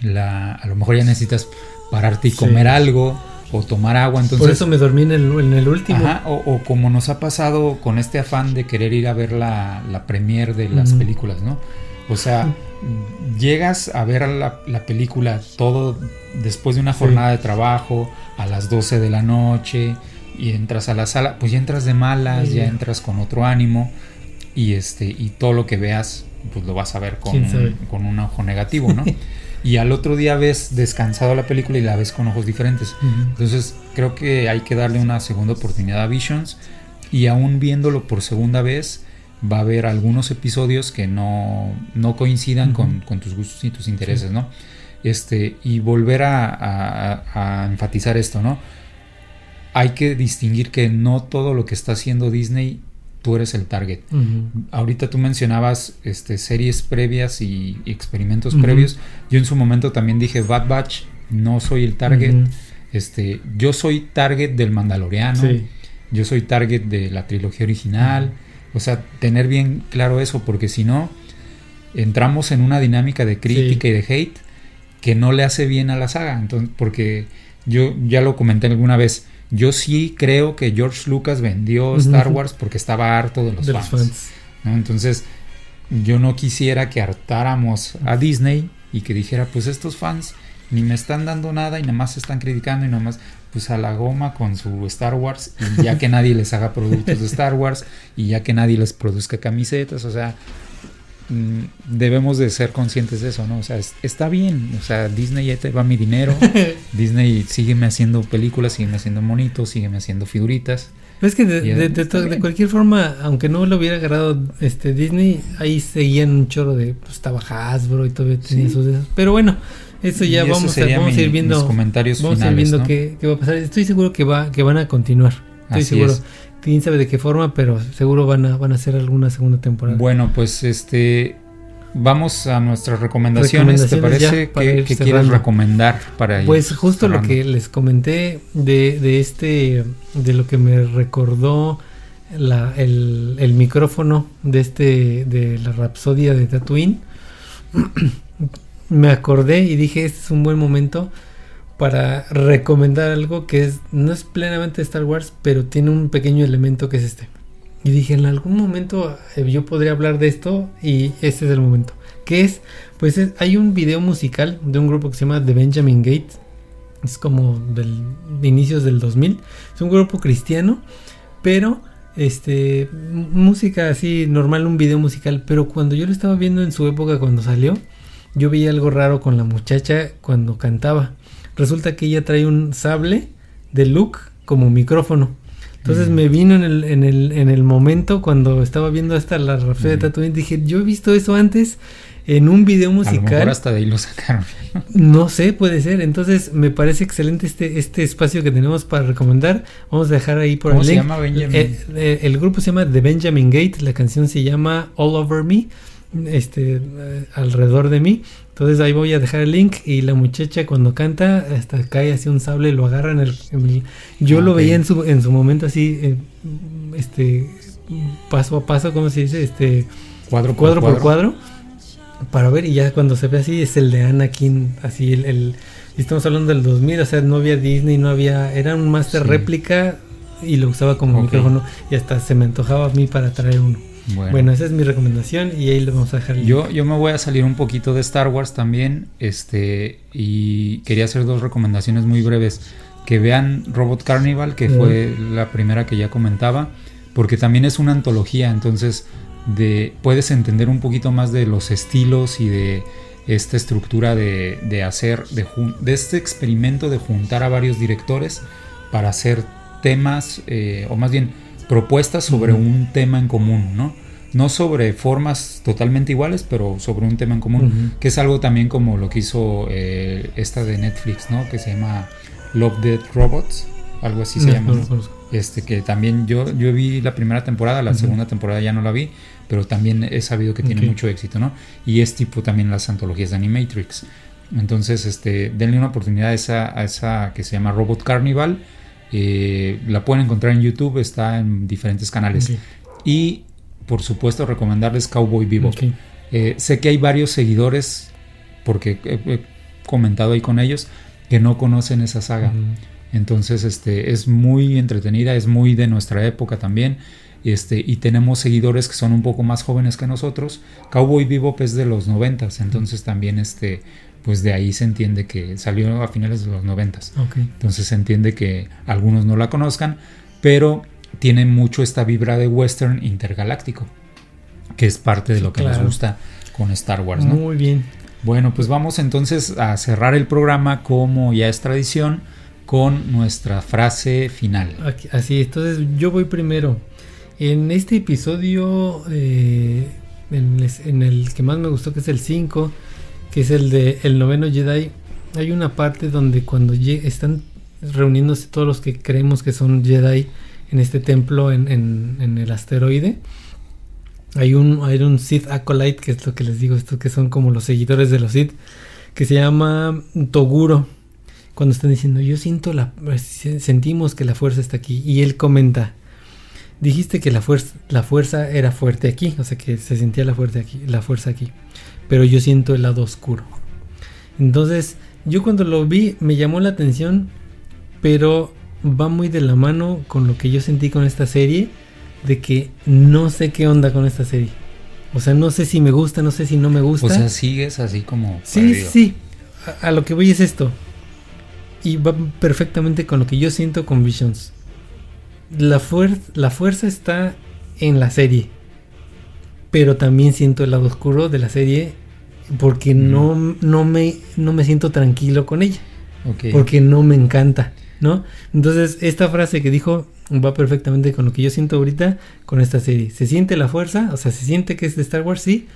la, a lo mejor ya necesitas pararte y comer algo o tomar agua. Entonces, Por eso me dormí en el, en el último. o, como nos ha pasado con este afán de querer ir a ver la, la premier de las películas, ¿no? O sea, llegas a ver la, la, película todo después de una jornada de trabajo a las 12 de la noche y entras a la sala, pues ya entras de malas, ya entras con otro ánimo y este y todo lo que veas pues lo vas a ver con, con un ojo negativo, ¿no? y al otro día ves descansado la película y la ves con ojos diferentes. Entonces creo que hay que darle una segunda oportunidad a Visions y aún viéndolo por segunda vez va a haber algunos episodios que no, no coincidan con, tus gustos y tus intereses, ¿no? Este, y volver a, a, enfatizar esto, ¿no? Hay que distinguir que no todo lo que está haciendo Disney tú eres el target. Ahorita tú mencionabas este, series previas y, experimentos previos. Yo en su momento también dije Bad Batch, no soy el target. Este, yo soy target del Mandaloriano. Yo soy target de la trilogía original. O sea, tener bien claro eso, porque si no, entramos en una dinámica de crítica y de hate que no le hace bien a la saga. Entonces, porque yo ya lo comenté alguna vez yo sí creo que George Lucas vendió Star Wars porque estaba harto de los fans. Entonces, yo no quisiera que hartáramos a Disney y que dijera, pues estos fans ni me están dando nada y nada más se están criticando y nada más pues a la goma con su Star Wars y ya que nadie les haga productos de Star Wars y ya que nadie les produzca camisetas, o sea, debemos de ser conscientes de eso, ¿no? O sea, está bien, o sea, Disney ya te va mi dinero, Disney sígueme haciendo películas, sígueme haciendo monitos, sígueme haciendo figuritas. Es que de, cualquier forma, aunque no lo hubiera agarrado este Disney, ahí seguían un chorro de, pues estaba Hasbro y todavía tenía sus... Pero bueno, eso ya vamos, a, vamos a ir viendo. comentarios vamos a ir viendo qué, va a pasar. Estoy seguro que va que van a continuar. Estoy seguro. Quién sabe de qué forma, pero seguro van a van a hacer alguna segunda temporada. Bueno, pues este vamos a nuestras recomendaciones. ¿Te parece que, quieres recomendar para Pues justo lo que les comenté de, de este de lo que me recordó la, el, el micrófono de este de la Rapsodia de Tatooine me acordé y dije, este es un buen momento para recomendar algo que es no es plenamente Star Wars, pero tiene un pequeño elemento que es este. Y dije, en algún momento eh, yo podría hablar de esto y este es el momento. Que es, pues hay un video musical de un grupo que se llama The Benjamin Gates. Es como del, de inicios del 2000. Es un grupo cristiano, pero este música así normal, un video musical. Pero cuando yo lo estaba viendo en su época, cuando salió, yo vi algo raro con la muchacha cuando cantaba. Resulta que ella trae un sable de Luke como micrófono. Entonces mm. me vino en el, en, el, en el momento cuando estaba viendo hasta la rafia de mm. Tatooine, dije, yo he visto eso antes en un video musical. hasta de ahí lo sacaron. no sé, puede ser. Entonces me parece excelente este, este espacio que tenemos para recomendar. Vamos a dejar ahí por ¿Cómo se llama Benjamin? Eh, eh, el grupo se llama The Benjamin Gate, la canción se llama All Over Me este eh, alrededor de mí. Entonces ahí voy a dejar el link y la muchacha cuando canta hasta cae así un sable y lo agarra en el, yo ah, lo veía en su en su momento así eh, este paso a paso, ¿cómo se dice? Este cuadro, por cuadro, por cuadro para ver y ya cuando se ve así es el de Anakin, así el, el estamos hablando del 2000, o sea, no había Disney, no había era un master réplica y lo usaba como micrófono y hasta se me antojaba a mí para traer uno. Bueno. esa es mi recomendación y ahí le vamos a dejar. yo, yo me voy a salir un poquito de Star Wars también, este, y quería hacer dos recomendaciones muy breves. Que vean Robot Carnival, que fue la primera que ya comentaba, porque también es una antología, entonces de, puedes entender un poquito más de los estilos y de esta estructura de, de hacer, de, de, este experimento de juntar a varios directores para hacer temas, eh, o más bien propuestas sobre un tema en común, ¿no? No sobre formas totalmente iguales, pero sobre un tema en común, que es algo también como lo que hizo eh, esta de Netflix, ¿no? Que se llama Love Dead Robots, algo así se llama. este que también yo yo vi la primera temporada, la segunda temporada ya no la vi, pero también he sabido que tiene mucho éxito, ¿no? Y es tipo también las antologías de Animatrix. Entonces, este, denle una oportunidad a esa, a esa que se llama Robot Carnival eh, la pueden encontrar en YouTube, está en diferentes canales. Y por supuesto recomendarles Cowboy Vivo. Eh, sé que hay varios seguidores, porque he, comentado ahí con ellos, que no conocen esa saga. Entonces este, es muy entretenida, es muy de nuestra época también. Este, y tenemos seguidores que son un poco más jóvenes que nosotros. Cowboy Vivo es de los noventas, entonces también este, pues de ahí se entiende que salió a finales de los noventas. Entonces se entiende que algunos no la conozcan, pero tiene mucho esta vibra de western intergaláctico, que es parte de lo que nos gusta con Star Wars. ¿no? Muy bien. Bueno, pues vamos entonces a cerrar el programa como ya es tradición con nuestra frase final. Así, entonces yo voy primero. En este episodio, eh, en, el que más me gustó, que es el 5, que es el de el noveno Jedi, hay una parte donde cuando están reuniéndose todos los que creemos que son Jedi en este templo en, en, el asteroide, hay un, hay un Sith Acolyte, que es lo que les digo, estos que son como los seguidores de los Sith, que se llama Toguro. Cuando están diciendo, yo siento la, sentimos que la fuerza está aquí. Y él comenta, dijiste que la fuerza, la fuerza era fuerte aquí, o sea que se sentía la fuerza aquí, la fuerza aquí pero yo siento el lado oscuro. Entonces, yo cuando lo vi me llamó la atención, pero va muy de la mano con lo que yo sentí con esta serie, de que no sé qué onda con esta serie. O sea, no sé si me gusta, no sé si no me gusta. O sea, sigues así como. Sí, perdido. sí. A, a lo que voy es esto. Y va perfectamente con lo que yo siento con Visions. La, fuer- la fuerza está en la serie. Pero también siento el lado oscuro de la serie. Porque no, no, me, no me siento tranquilo con ella. Ok. Porque no me encanta. ¿No? Entonces, esta frase que dijo va perfectamente con lo que yo siento ahorita con esta serie. Se siente la fuerza, o sea, se siente que es de Star Wars, sí,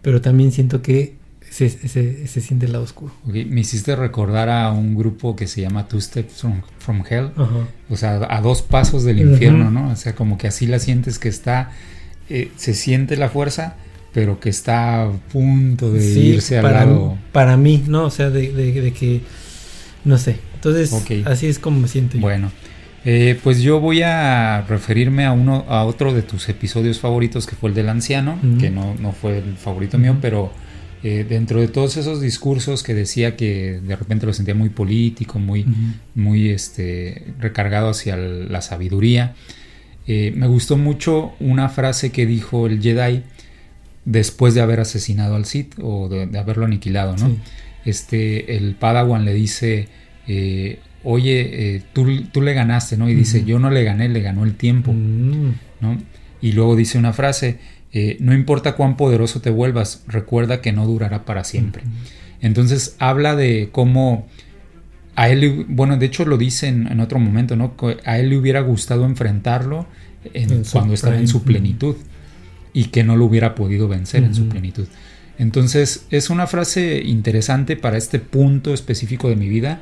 pero también siento que se, se- se siente el lado oscuro. Ok, Me hiciste recordar a un grupo que se llama Two Steps from, from Hell. Ajá. O sea, a dos pasos del infierno, ¿no? O sea, como que así la sientes que está. eh, se siente la fuerza, pero que está a punto de Sí, irse al para, lado. para mí, ¿no? O sea, de, de- de que, no sé. Entonces, así es como me siento. yo. Bueno, eh, pues yo voy a referirme a uno, a otro de tus episodios favoritos, que fue el del anciano, que no, no fue el favorito mío, pero eh, dentro de todos esos discursos que decía que de repente lo sentía muy político, muy, muy este, recargado hacia la sabiduría. Eh, me gustó mucho una frase que dijo el Jedi después de haber asesinado al Sith o de, de haberlo aniquilado, ¿no? Sí. Este, el Padawan le dice, eh, oye, eh, tú, tú le ganaste, ¿no? Y dice, yo no le gané, le ganó el tiempo, Mm, ¿no? Y luego dice una frase, eh, no importa cuán poderoso te vuelvas, recuerda que no durará para siempre. Entonces habla de cómo a él, bueno, de hecho lo dice en, en otro momento, ¿no? A él le hubiera gustado enfrentarlo en- cuando estaba en su plenitud y que no lo hubiera podido vencer en su plenitud. Entonces es una frase interesante para este punto específico de mi vida,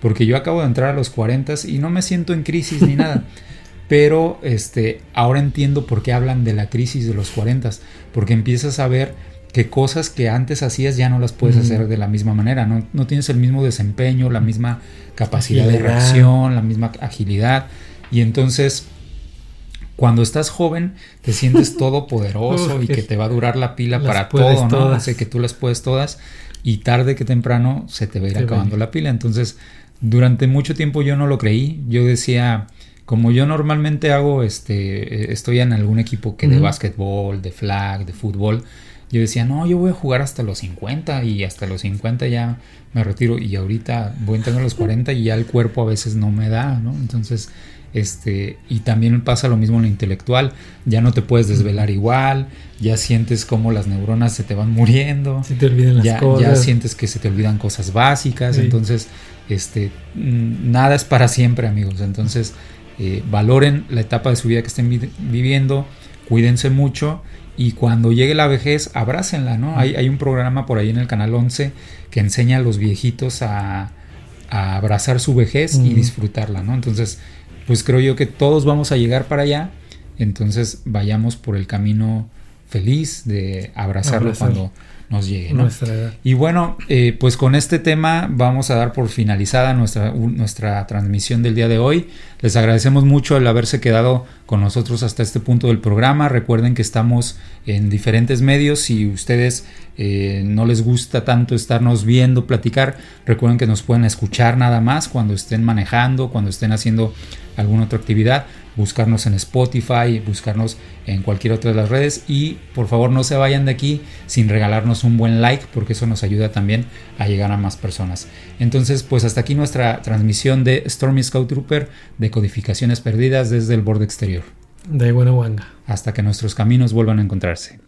porque yo acabo de entrar a los 40 y no me siento en crisis ni nada. Pero este, ahora entiendo por qué hablan de la crisis de los 40, porque empiezas a ver que cosas que antes hacías ya no las puedes hacer de la misma manera, no, no tienes el mismo desempeño, la misma capacidad de reacción, la misma agilidad, y entonces cuando estás joven te sientes todopoderoso Uf, y que te va a durar la pila para todo, ¿no? todas. O sea, que tú las puedes todas y tarde que temprano se te va a ir Se acabando la pila. Entonces, durante mucho tiempo yo no lo creí. Yo decía, como yo normalmente hago, este, eh, estoy en algún equipo que de básquetbol, de flag, de fútbol. Yo decía, no, yo voy a jugar hasta los 50 y hasta los 50 ya me retiro y ahorita voy entrando a los 40 y ya el cuerpo a veces no me da, ¿no? Entonces, este, y también pasa lo mismo en lo intelectual, ya no te puedes desvelar igual, ya sientes como las neuronas se te van muriendo, Se te olvidan las ya, cosas. ya sientes que se te olvidan cosas básicas, Sí. entonces, este, mm, nada es para siempre, amigos, entonces, eh, valoren la etapa de su vida que estén vi- viviendo, cuídense mucho y cuando llegue la vejez, abrácenla, ¿no? Hay, hay un programa por ahí en el canal 11 que enseña a los viejitos a, a abrazar su vejez y disfrutarla, ¿no? Entonces, pues creo yo que todos vamos a llegar para allá, entonces vayamos por el camino feliz de abrazarlo Abrazar. cuando nos llegue. Y bueno, eh, pues con este tema vamos a dar por finalizada nuestra, nuestra transmisión del día de hoy. Les agradecemos mucho el haberse quedado con nosotros hasta este punto del programa. Recuerden que estamos en diferentes medios. Si ustedes eh, no les gusta tanto estarnos viendo, platicar, recuerden que nos pueden escuchar nada más cuando estén manejando, cuando estén haciendo alguna otra actividad, buscarnos en Spotify, buscarnos en cualquier otra de las redes y por favor no se vayan de aquí sin regalarnos un buen like porque eso nos ayuda también a llegar a más personas. Entonces pues hasta aquí nuestra transmisión de Stormy Scout Trooper de codificaciones perdidas desde el borde exterior. De Buenahuanga. Hasta que nuestros caminos vuelvan a encontrarse.